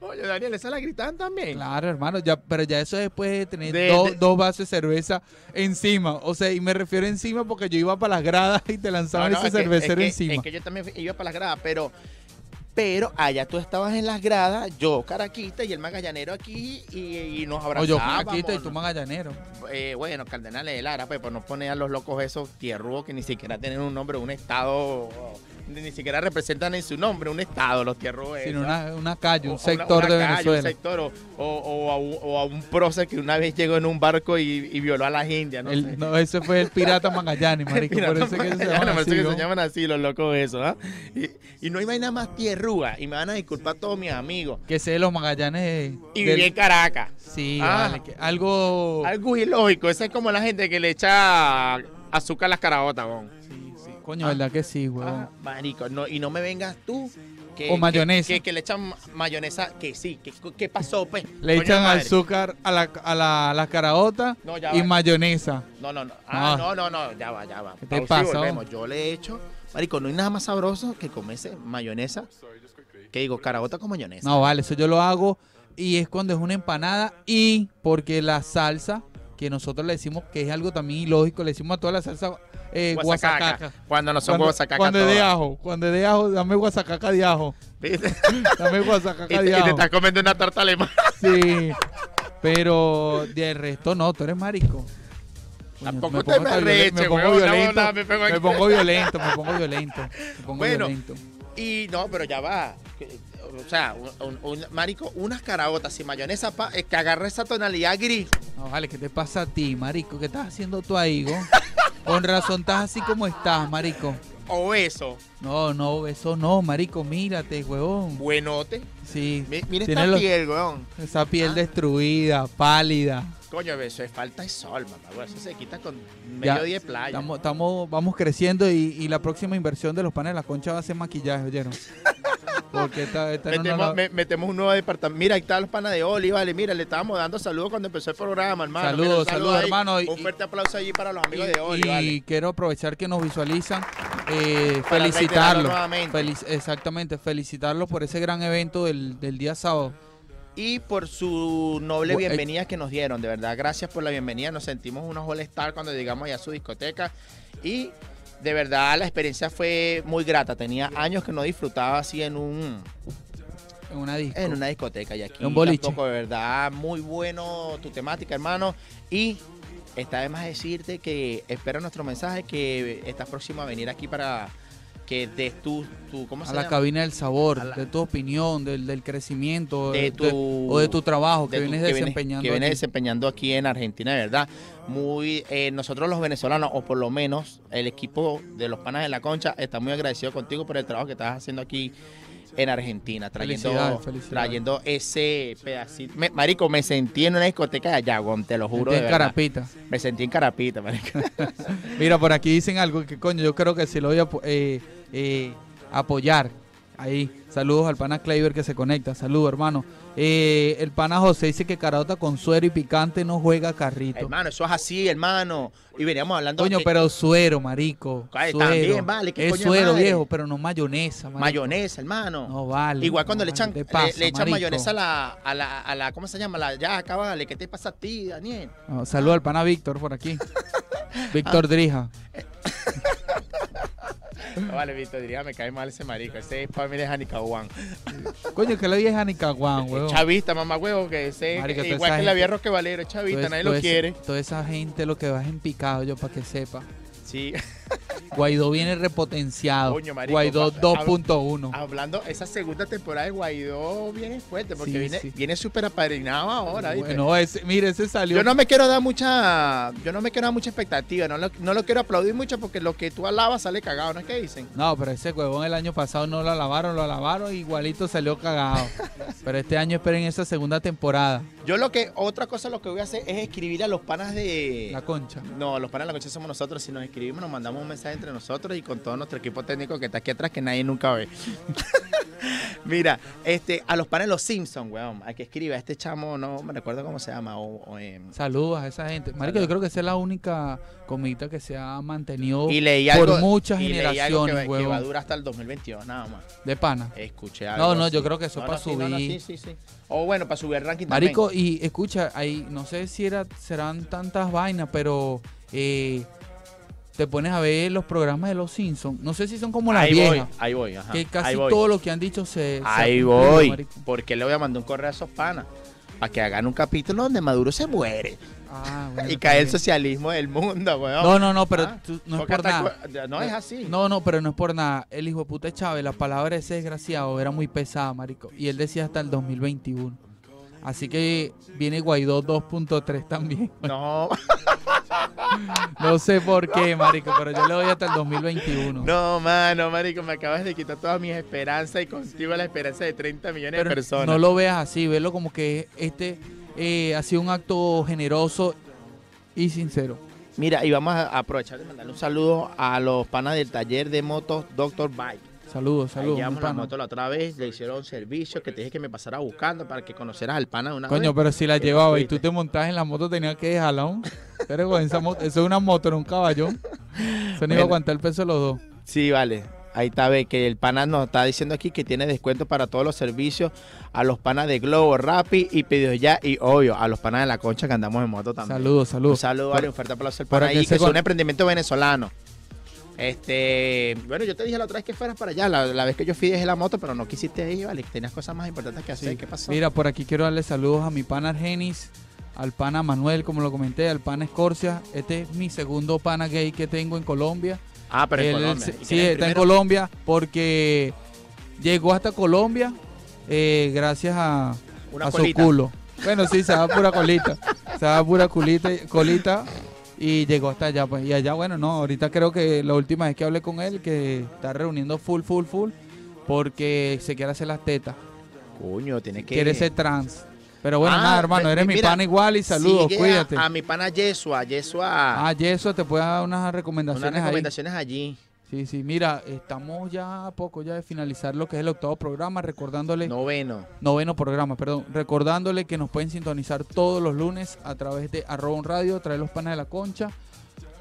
[SPEAKER 5] Oye, Daniel, ¿esa la gritan también?
[SPEAKER 3] Claro, hermano, ya, pero ya eso después de tener
[SPEAKER 5] De-
[SPEAKER 3] dos,
[SPEAKER 5] de-
[SPEAKER 3] dos vasos de cerveza encima. O sea, y me refiero encima porque yo iba para las gradas y te lanzaban
[SPEAKER 5] No, no,
[SPEAKER 3] ese
[SPEAKER 5] es que-
[SPEAKER 3] cervecero
[SPEAKER 5] es que-
[SPEAKER 3] encima.
[SPEAKER 5] Es que yo también iba para las gradas, pero, pero allá tú estabas en las gradas, yo caraquita y el magallanero aquí y, y nos
[SPEAKER 3] o yo
[SPEAKER 5] abrazábamos.
[SPEAKER 3] Paquita y tú magallanero.
[SPEAKER 5] Eh, bueno, Cardenales de Lara, pues por no poner a los locos esos tierrúos que ni siquiera tienen un nombre, un estado, ni siquiera representan en su nombre un estado, los tierrúos.
[SPEAKER 3] Sino una, una calle, un
[SPEAKER 5] o
[SPEAKER 3] sector
[SPEAKER 5] una- una
[SPEAKER 3] de
[SPEAKER 5] calle,
[SPEAKER 3] Venezuela.
[SPEAKER 5] Un sector, o, o- o a un, o a un prócer que una vez llegó en un barco y, y violó a las indias. No
[SPEAKER 3] El-
[SPEAKER 5] sé.
[SPEAKER 3] no, ese fue el pirata Magallanes, marico. Por eso es que se llaman así,
[SPEAKER 5] eso que se llaman así los locos esos, ¿ah? Y, y no hay vaina más tierrúa. Y me van a disculpar todos mis amigos.
[SPEAKER 3] Que sé los Magallanes.
[SPEAKER 5] Y viví en Caracas.
[SPEAKER 3] Sí,
[SPEAKER 5] Ah.
[SPEAKER 3] vale. que algo.
[SPEAKER 5] Algo ilógico. Esa es como la gente que le echa azúcar a las carabotas, bon.
[SPEAKER 3] Coño, ¿verdad que sí, weón?
[SPEAKER 5] Ah, marico, no, y no me vengas tú. Que,
[SPEAKER 3] O mayonesa.
[SPEAKER 5] Que, que- que le echan mayonesa, que sí. que- ¿Qué pasó, pues?
[SPEAKER 3] Le echan
[SPEAKER 5] madre.
[SPEAKER 3] azúcar a la, a la, a la caraota
[SPEAKER 5] No,
[SPEAKER 3] y
[SPEAKER 5] va.
[SPEAKER 3] mayonesa.
[SPEAKER 5] No, no, no. Ah,
[SPEAKER 3] No.
[SPEAKER 5] no, no, no. Ya va, ya va.
[SPEAKER 3] ¿Qué te pasa.
[SPEAKER 5] Yo le he hecho. Marico, no hay nada más sabroso que comerse mayonesa. Que digo, carabota con mayonesa.
[SPEAKER 3] No, vale, eso yo lo hago y es cuando es una empanada y porque la salsa, que nosotros le decimos que es algo también ilógico, le decimos a toda la salsa eh,
[SPEAKER 5] Guasacaca.
[SPEAKER 3] guasacaca.
[SPEAKER 5] Cuando no son guasacaca
[SPEAKER 3] cuando es de ajo, cuando es de ajo, dame guasacaca de ajo.
[SPEAKER 5] ¿Viste?
[SPEAKER 3] Dame
[SPEAKER 5] y,
[SPEAKER 3] guasacaca
[SPEAKER 5] te,
[SPEAKER 3] de
[SPEAKER 5] y te
[SPEAKER 3] ajo.
[SPEAKER 5] estás comiendo una tarta alemana.
[SPEAKER 3] Sí. Pero de resto no, tú eres marico. Coño,
[SPEAKER 5] Tampoco
[SPEAKER 3] me
[SPEAKER 5] te
[SPEAKER 3] pongo
[SPEAKER 5] me arreches,
[SPEAKER 3] me pongo violento,
[SPEAKER 5] no, me
[SPEAKER 3] pongo violento, me pongo violento, me pongo
[SPEAKER 5] Bueno.
[SPEAKER 3] violento.
[SPEAKER 5] Y no, pero ya va. O sea, un, un- un- marico, unas carabotas y mayonesa pa, es que agarra esa tonalidad gris.
[SPEAKER 3] No, vale, ¿qué te pasa a ti, marico? ¿Qué estás haciendo tú ahí, go? Con razón estás así como estás, marico.
[SPEAKER 5] O eso,
[SPEAKER 3] No, no, eso no, marico, mírate, huevón.
[SPEAKER 5] buenote.
[SPEAKER 3] Sí,
[SPEAKER 5] Mi- Mira
[SPEAKER 3] tiene
[SPEAKER 5] esta
[SPEAKER 3] los-
[SPEAKER 5] piel, weón.
[SPEAKER 3] esa piel
[SPEAKER 5] Ah.
[SPEAKER 3] destruida, pálida.
[SPEAKER 5] Coño, eso es falta de sol, mamá. Eso se quita con medio día de playa.
[SPEAKER 3] Estamos, estamos, vamos creciendo y, y la próxima inversión de los panes de la concha va a ser maquillaje, ¿oyeron? Porque esta no
[SPEAKER 5] Metemos, me- un nuevo departamento. Mira, ahí están los panas de Oli, vale. Mira, le estábamos dando saludos cuando empezó el programa, hermano.
[SPEAKER 3] Saludos,
[SPEAKER 5] Mira,
[SPEAKER 3] saludos, hermano, y-
[SPEAKER 5] Un fuerte aplauso allí para los amigos
[SPEAKER 3] y,
[SPEAKER 5] de Oli,
[SPEAKER 3] y
[SPEAKER 5] vale.
[SPEAKER 3] quiero aprovechar que nos visualizan, eh, felicitarlos. Felic- exactamente, felicitarlos por ese gran evento del, del día sábado.
[SPEAKER 5] Y por su noble
[SPEAKER 3] Bu-
[SPEAKER 5] bienvenida que nos dieron, de verdad, gracias por la bienvenida. Nos sentimos unos all star cuando llegamos allá a su discoteca. Y de verdad la experiencia fue muy grata. Tenía años que no disfrutaba así en un
[SPEAKER 3] En una disco.
[SPEAKER 5] en una discoteca y aquí
[SPEAKER 3] un boliche.
[SPEAKER 5] tampoco, de verdad, muy bueno tu temática, hermano. Y está de más decirte que espera nuestro mensaje que estás próximo a venir aquí para que des tu, tu ¿cómo
[SPEAKER 3] a
[SPEAKER 5] se
[SPEAKER 3] la
[SPEAKER 5] llama?
[SPEAKER 3] cabina del sabor,
[SPEAKER 5] la-
[SPEAKER 3] de tu opinión, del, del crecimiento,
[SPEAKER 5] de
[SPEAKER 3] de-
[SPEAKER 5] tu,
[SPEAKER 3] o de tu trabajo que
[SPEAKER 5] de tu-
[SPEAKER 3] vienes
[SPEAKER 5] que
[SPEAKER 3] desempeñando.
[SPEAKER 5] que vienes
[SPEAKER 3] aquí.
[SPEAKER 5] desempeñando aquí en Argentina, de verdad. Muy, eh, nosotros los venezolanos, o por lo menos el equipo de los panas de la concha, está muy agradecido contigo por el trabajo que estás haciendo aquí en Argentina, trayendo,
[SPEAKER 3] Felicidades, felicidades.
[SPEAKER 5] trayendo ese pedacito. Me- marico, me sentí en una discoteca de Ayagón, te lo juro. De
[SPEAKER 3] en
[SPEAKER 5] verdad.
[SPEAKER 3] Carapita.
[SPEAKER 5] Me sentí en Carapita, marico.
[SPEAKER 3] Mira, por aquí dicen algo que coño, yo creo que sí lo voy a eh, eh, apoyar. Ahí, saludos al pana Kleiber que se conecta, saludos hermano. Eh, el pana José dice que carota con suero y picante no juega carrito.
[SPEAKER 5] hermano, eso es así, hermano. Y veníamos hablando
[SPEAKER 3] Coño, pero suero, marico.
[SPEAKER 5] Ay,
[SPEAKER 3] Suero.
[SPEAKER 5] también, vale, ¿qué
[SPEAKER 3] es
[SPEAKER 5] coño
[SPEAKER 3] suero,
[SPEAKER 5] madre?
[SPEAKER 3] viejo, pero no mayonesa, marico.
[SPEAKER 5] mayonesa, hermano.
[SPEAKER 3] No vale.
[SPEAKER 5] Igual cuando
[SPEAKER 3] no
[SPEAKER 5] le echan,
[SPEAKER 3] vale.
[SPEAKER 5] le-
[SPEAKER 3] ¿Qué pasa,
[SPEAKER 5] le, echan
[SPEAKER 3] marico?
[SPEAKER 5] mayonesa a la, a la, a la, ¿cómo se llama? La, ya, acá vale, ¿qué te pasa a ti, Daniel?
[SPEAKER 3] No, saludos al pana Víctor por aquí.
[SPEAKER 5] Ah.
[SPEAKER 3] Víctor Drija.
[SPEAKER 5] No, vale, Víctor, diría, me cae mal ese marico. Ese es familia de Janicahuán.
[SPEAKER 3] Coño, que le dije a Nicaguán, weón.
[SPEAKER 5] Chavista, mamá huevo, que ese
[SPEAKER 3] Marico,
[SPEAKER 5] igual que la vía Roque Valero, es chavista, nadie lo quiere.
[SPEAKER 3] Toda esa gente lo que va es en picado, yo para que sepa.
[SPEAKER 5] Sí.
[SPEAKER 3] Guaidó viene repotenciado.
[SPEAKER 5] Coño, marico,
[SPEAKER 3] Guaidó
[SPEAKER 5] va-
[SPEAKER 3] 2.1.
[SPEAKER 5] Hablando, esa segunda temporada de Guaidó viene fuerte, porque
[SPEAKER 3] Sí,
[SPEAKER 5] viene,
[SPEAKER 3] sí.
[SPEAKER 5] viene súper apadrinado ahora.
[SPEAKER 3] Bueno, ese, mire, ese salió.
[SPEAKER 5] Yo no me quiero dar mucha, yo no me quiero dar mucha expectativa, no lo, no lo quiero aplaudir mucho porque lo que tú alabas sale cagado, ¿no es que dicen?
[SPEAKER 3] No, pero ese huevón el año pasado no lo lavaron, lo lavaron, igualito salió cagado. pero este año esperen esa segunda temporada.
[SPEAKER 5] Yo lo que, otra cosa lo que voy a hacer es escribir a los panas de...
[SPEAKER 3] La concha.
[SPEAKER 5] No, los panas de la concha somos nosotros. Si nos escribimos, nos mandamos un mensaje entre nosotros y con todo nuestro equipo técnico que está aquí atrás, que nadie nunca ve. Mira, este, a los panes los Simpsons, weón. Hay que escribir a este chamo, no me recuerdo cómo se llama. O, o, em,
[SPEAKER 3] Saludos a esa gente. Marico, yo creo que esa es la única comita que se ha mantenido
[SPEAKER 5] y leí
[SPEAKER 3] por muchas
[SPEAKER 5] y leí algo
[SPEAKER 3] generaciones,
[SPEAKER 5] que, va- que va a durar hasta el 2022, nada más.
[SPEAKER 3] De pana.
[SPEAKER 5] Escuché algo.
[SPEAKER 3] No, no, yo creo que eso
[SPEAKER 5] No,
[SPEAKER 3] para
[SPEAKER 5] no, sí, no, no,
[SPEAKER 3] subir.
[SPEAKER 5] sí, sí, sí. O bueno, para subir el ranking
[SPEAKER 3] Marico,
[SPEAKER 5] también.
[SPEAKER 3] y escucha, ahí no sé si era, serán tantas vainas, pero eh, te pones a ver los programas de los Simpsons. No sé si son como las
[SPEAKER 5] ahí voy,
[SPEAKER 3] viejas.
[SPEAKER 5] ahí voy, ajá.
[SPEAKER 3] Que casi
[SPEAKER 5] ahí voy.
[SPEAKER 3] todo lo que han dicho se.
[SPEAKER 5] Ahí voy.
[SPEAKER 3] marico.
[SPEAKER 5] Porque le voy a mandar un correo a esos panas. Para que hagan un capítulo donde Maduro se muere.
[SPEAKER 3] Ah, bueno,
[SPEAKER 5] y cae el socialismo del mundo, weón.
[SPEAKER 3] No, no, no, pero
[SPEAKER 5] Ah,
[SPEAKER 3] tú- no es por nada.
[SPEAKER 5] No es así.
[SPEAKER 3] No, no, pero no es por nada. El hijo de puta Chávez, la palabra de ese desgraciado era muy pesada, marico. Y él decía hasta el 2021. Así que viene Guaidó 2.3 también.
[SPEAKER 5] No,
[SPEAKER 3] No sé por qué, marico, pero yo le doy hasta el 2021.
[SPEAKER 5] no, mano, marico, me acabas de quitar todas mis esperanzas y contigo la esperanza de 30 millones
[SPEAKER 3] Pero
[SPEAKER 5] de personas.
[SPEAKER 3] no lo veas así, velo como que este eh, ha sido un acto generoso y sincero.
[SPEAKER 5] Mira, y vamos a aprovechar de mandarle un saludo a los panas del taller de motos Dr. Bike.
[SPEAKER 3] Saludos, saludos.
[SPEAKER 5] llevamos la moto la otra vez, le hicieron servicio que te dije que me pasara buscando para que conocieras al pana de una
[SPEAKER 3] Coño,
[SPEAKER 5] vez.
[SPEAKER 3] pero si la llevaba y tú te montabas en la moto, tenías que dejarla aún. Pero esa moto, eso es una moto, no un caballón. Eso no iba a aguantar el peso de los dos.
[SPEAKER 5] Sí, vale. Ahí está, ve que el pana nos está diciendo aquí que tiene descuento para todos los servicios a los panas de Globo, Rappi y Pedidos Ya y obvio a los panas de la concha que andamos en moto también.
[SPEAKER 3] Saludos,
[SPEAKER 5] Un
[SPEAKER 3] saludos.
[SPEAKER 5] saludo,
[SPEAKER 3] Por-
[SPEAKER 5] vale, un fuerte aplauso al pana ahí,
[SPEAKER 3] se
[SPEAKER 5] que es
[SPEAKER 3] con-
[SPEAKER 5] un emprendimiento venezolano. Este, bueno, yo te dije la otra vez que fueras para allá, la, la vez que yo fui dejé la moto, pero no quisiste ir, vale, tenías cosas más importantes que hacer,
[SPEAKER 3] Sí.
[SPEAKER 5] ¿qué pasó?
[SPEAKER 3] Mira, por aquí quiero darle saludos a mi pana Argenis, al pana Manuel, como lo comenté, al pana Escorcia. Este es mi segundo pana gay que tengo en Colombia.
[SPEAKER 5] ah, pero en
[SPEAKER 3] Él-
[SPEAKER 5] Colombia.
[SPEAKER 3] sí,
[SPEAKER 5] ¿Y
[SPEAKER 3] sí,
[SPEAKER 5] quién es el
[SPEAKER 3] está en? Colombia porque llegó hasta Colombia eh, gracias a,
[SPEAKER 5] Una
[SPEAKER 3] a su culo. Bueno, sí, se da pura colita. Se da pura culita, colita y llegó hasta allá. Pues. Y allá, bueno, no, ahorita creo que la última vez que hablé con él, que está reuniendo full, full, full, porque se quiere hacer las tetas.
[SPEAKER 5] Coño, tiene que...
[SPEAKER 3] Quiere ser trans. Pero bueno,
[SPEAKER 5] Ah,
[SPEAKER 3] nada, hermano, eres mi
[SPEAKER 5] mira,
[SPEAKER 3] pana igual y saludos,
[SPEAKER 5] a-
[SPEAKER 3] cuídate.
[SPEAKER 5] A, mi pana Yesua, Yesua,
[SPEAKER 3] Ah, Yeso, te puede dar unas
[SPEAKER 5] unas
[SPEAKER 3] recomendaciones ahí.
[SPEAKER 5] recomendaciones allí.
[SPEAKER 3] Sí, sí, mira, estamos ya a poco ya de finalizar lo que es el octavo programa, recordándole,
[SPEAKER 5] Noveno.
[SPEAKER 3] noveno programa, perdón, recordándole que nos pueden sintonizar todos los lunes a través de arroba un radio, traer los panes de la concha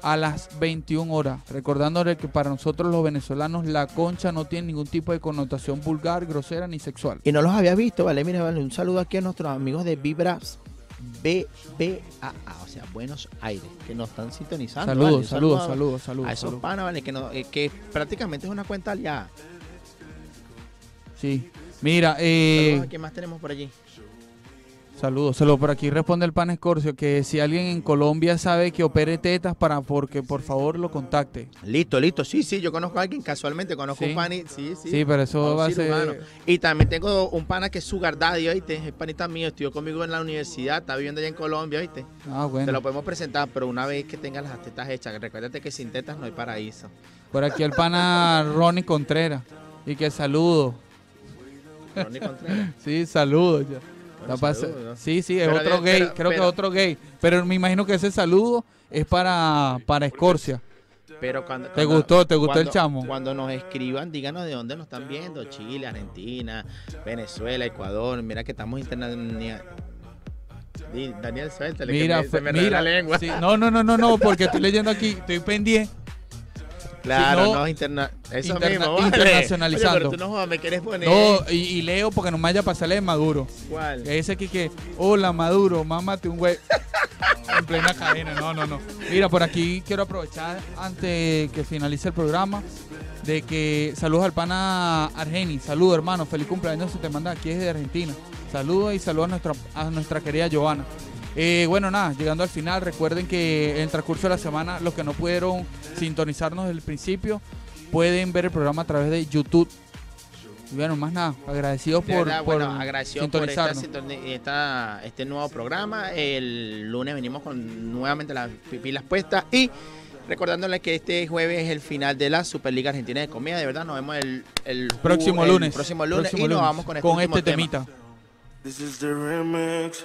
[SPEAKER 3] a las 21 horas, recordándole que para nosotros los venezolanos la concha no tiene ningún tipo de connotación vulgar, grosera ni sexual.
[SPEAKER 5] Y no los había visto, ¿vale? Mira, vale, un saludo aquí a nuestros amigos de Vibras BBAA, o sea, Buenos Aires, que nos están sintonizando. ¿vale?
[SPEAKER 3] Saludos, saludos, saludos, saludos.
[SPEAKER 5] A esos
[SPEAKER 3] saludos.
[SPEAKER 5] panas, ¿vale? Que, no, eh, que prácticamente es una cuenta aliada.
[SPEAKER 3] Sí. Mira, eh,
[SPEAKER 5] quién más tenemos por allí.
[SPEAKER 3] Saludos. Solo por aquí responde el pan Escorcio que si alguien en Colombia sabe que opere tetas para porque por favor lo contacte.
[SPEAKER 5] Listo, listo. Sí, sí, yo conozco a alguien, casualmente conozco
[SPEAKER 3] Sí.
[SPEAKER 5] un pani. Sí, sí.
[SPEAKER 3] Sí, pero eso va a ser-.
[SPEAKER 5] Y también tengo un pana que es Sugar Daddy, ¿oíste? Es panita mío, estudió conmigo en la universidad, está viviendo allá en Colombia, ¿oíste?
[SPEAKER 3] Ah, bueno.
[SPEAKER 5] Te lo podemos presentar, pero una vez que tengas las tetas hechas, recuérdate que sin tetas no hay paraíso.
[SPEAKER 3] Por aquí el pana Ronnie Contreras. Y que saludo.
[SPEAKER 5] Ronnie Contreras.
[SPEAKER 3] Sí, saludos. ya.
[SPEAKER 5] Bueno.
[SPEAKER 3] Sí, sí, es
[SPEAKER 5] Pero
[SPEAKER 3] otro gay. creo que es otro gay. Pero me imagino que ese saludo es para, para Escorcia.
[SPEAKER 5] Pero cuando,
[SPEAKER 3] ¿Te
[SPEAKER 5] cuando-
[SPEAKER 3] gustó? ¿Te gustó el chamo?
[SPEAKER 5] Cuando nos escriban, díganos de dónde nos están viendo. Chile, Argentina, Venezuela, Ecuador. Mira que estamos internacional. Daniel, suéltale. que
[SPEAKER 3] Mira,
[SPEAKER 5] me- se me
[SPEAKER 3] mira.
[SPEAKER 5] la lengua.
[SPEAKER 3] sí, no, no, no, no, no, porque estoy leyendo aquí, estoy pendiente.
[SPEAKER 5] Claro,
[SPEAKER 3] no,
[SPEAKER 5] interna eso
[SPEAKER 3] interna-
[SPEAKER 5] mismo,
[SPEAKER 3] internacionalizando.
[SPEAKER 5] Oye, pero tú no jodas, me poner.
[SPEAKER 3] No, y, y leo porque no me vaya a pasarle de Maduro.
[SPEAKER 5] ¿Cuál?
[SPEAKER 3] Ese aquí que, hola Maduro, mámate un güey. en plena cadena, no, no, no. Mira, por aquí quiero aprovechar antes que finalice el programa de que saludos al pana Argeni, saludos hermano, feliz cumpleaños se te manda aquí desde Argentina. Saludos y saludos a nuestra, a nuestra querida Giovanna. Eh, bueno, nada, llegando al final, recuerden que en el transcurso de la semana, los que no pudieron sintonizarnos desde el principio, pueden ver el programa a través de YouTube. Y bueno, más nada, agradecidos
[SPEAKER 5] De
[SPEAKER 3] por,
[SPEAKER 5] verdad,
[SPEAKER 3] por
[SPEAKER 5] bueno, agradecido por esta, este nuevo programa. El lunes venimos con nuevamente las pilas puestas y recordándoles que este jueves es el final de la Superliga Argentina de Comedia. De verdad, nos vemos el,
[SPEAKER 3] Próximo
[SPEAKER 5] el
[SPEAKER 3] lunes.
[SPEAKER 5] próximo lunes
[SPEAKER 3] próximo
[SPEAKER 5] y nos vamos con este, último tema.
[SPEAKER 3] temita.
[SPEAKER 8] This is the remix.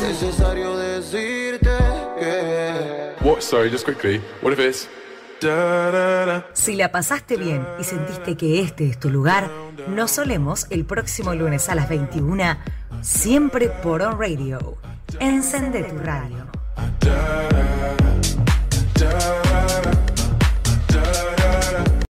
[SPEAKER 8] Necesario decirte que.
[SPEAKER 9] What?
[SPEAKER 1] Si la pasaste bien y sentiste que este es tu lugar, nos solemos el próximo lunes a las 21, siempre por On Radio. Encende tu radio.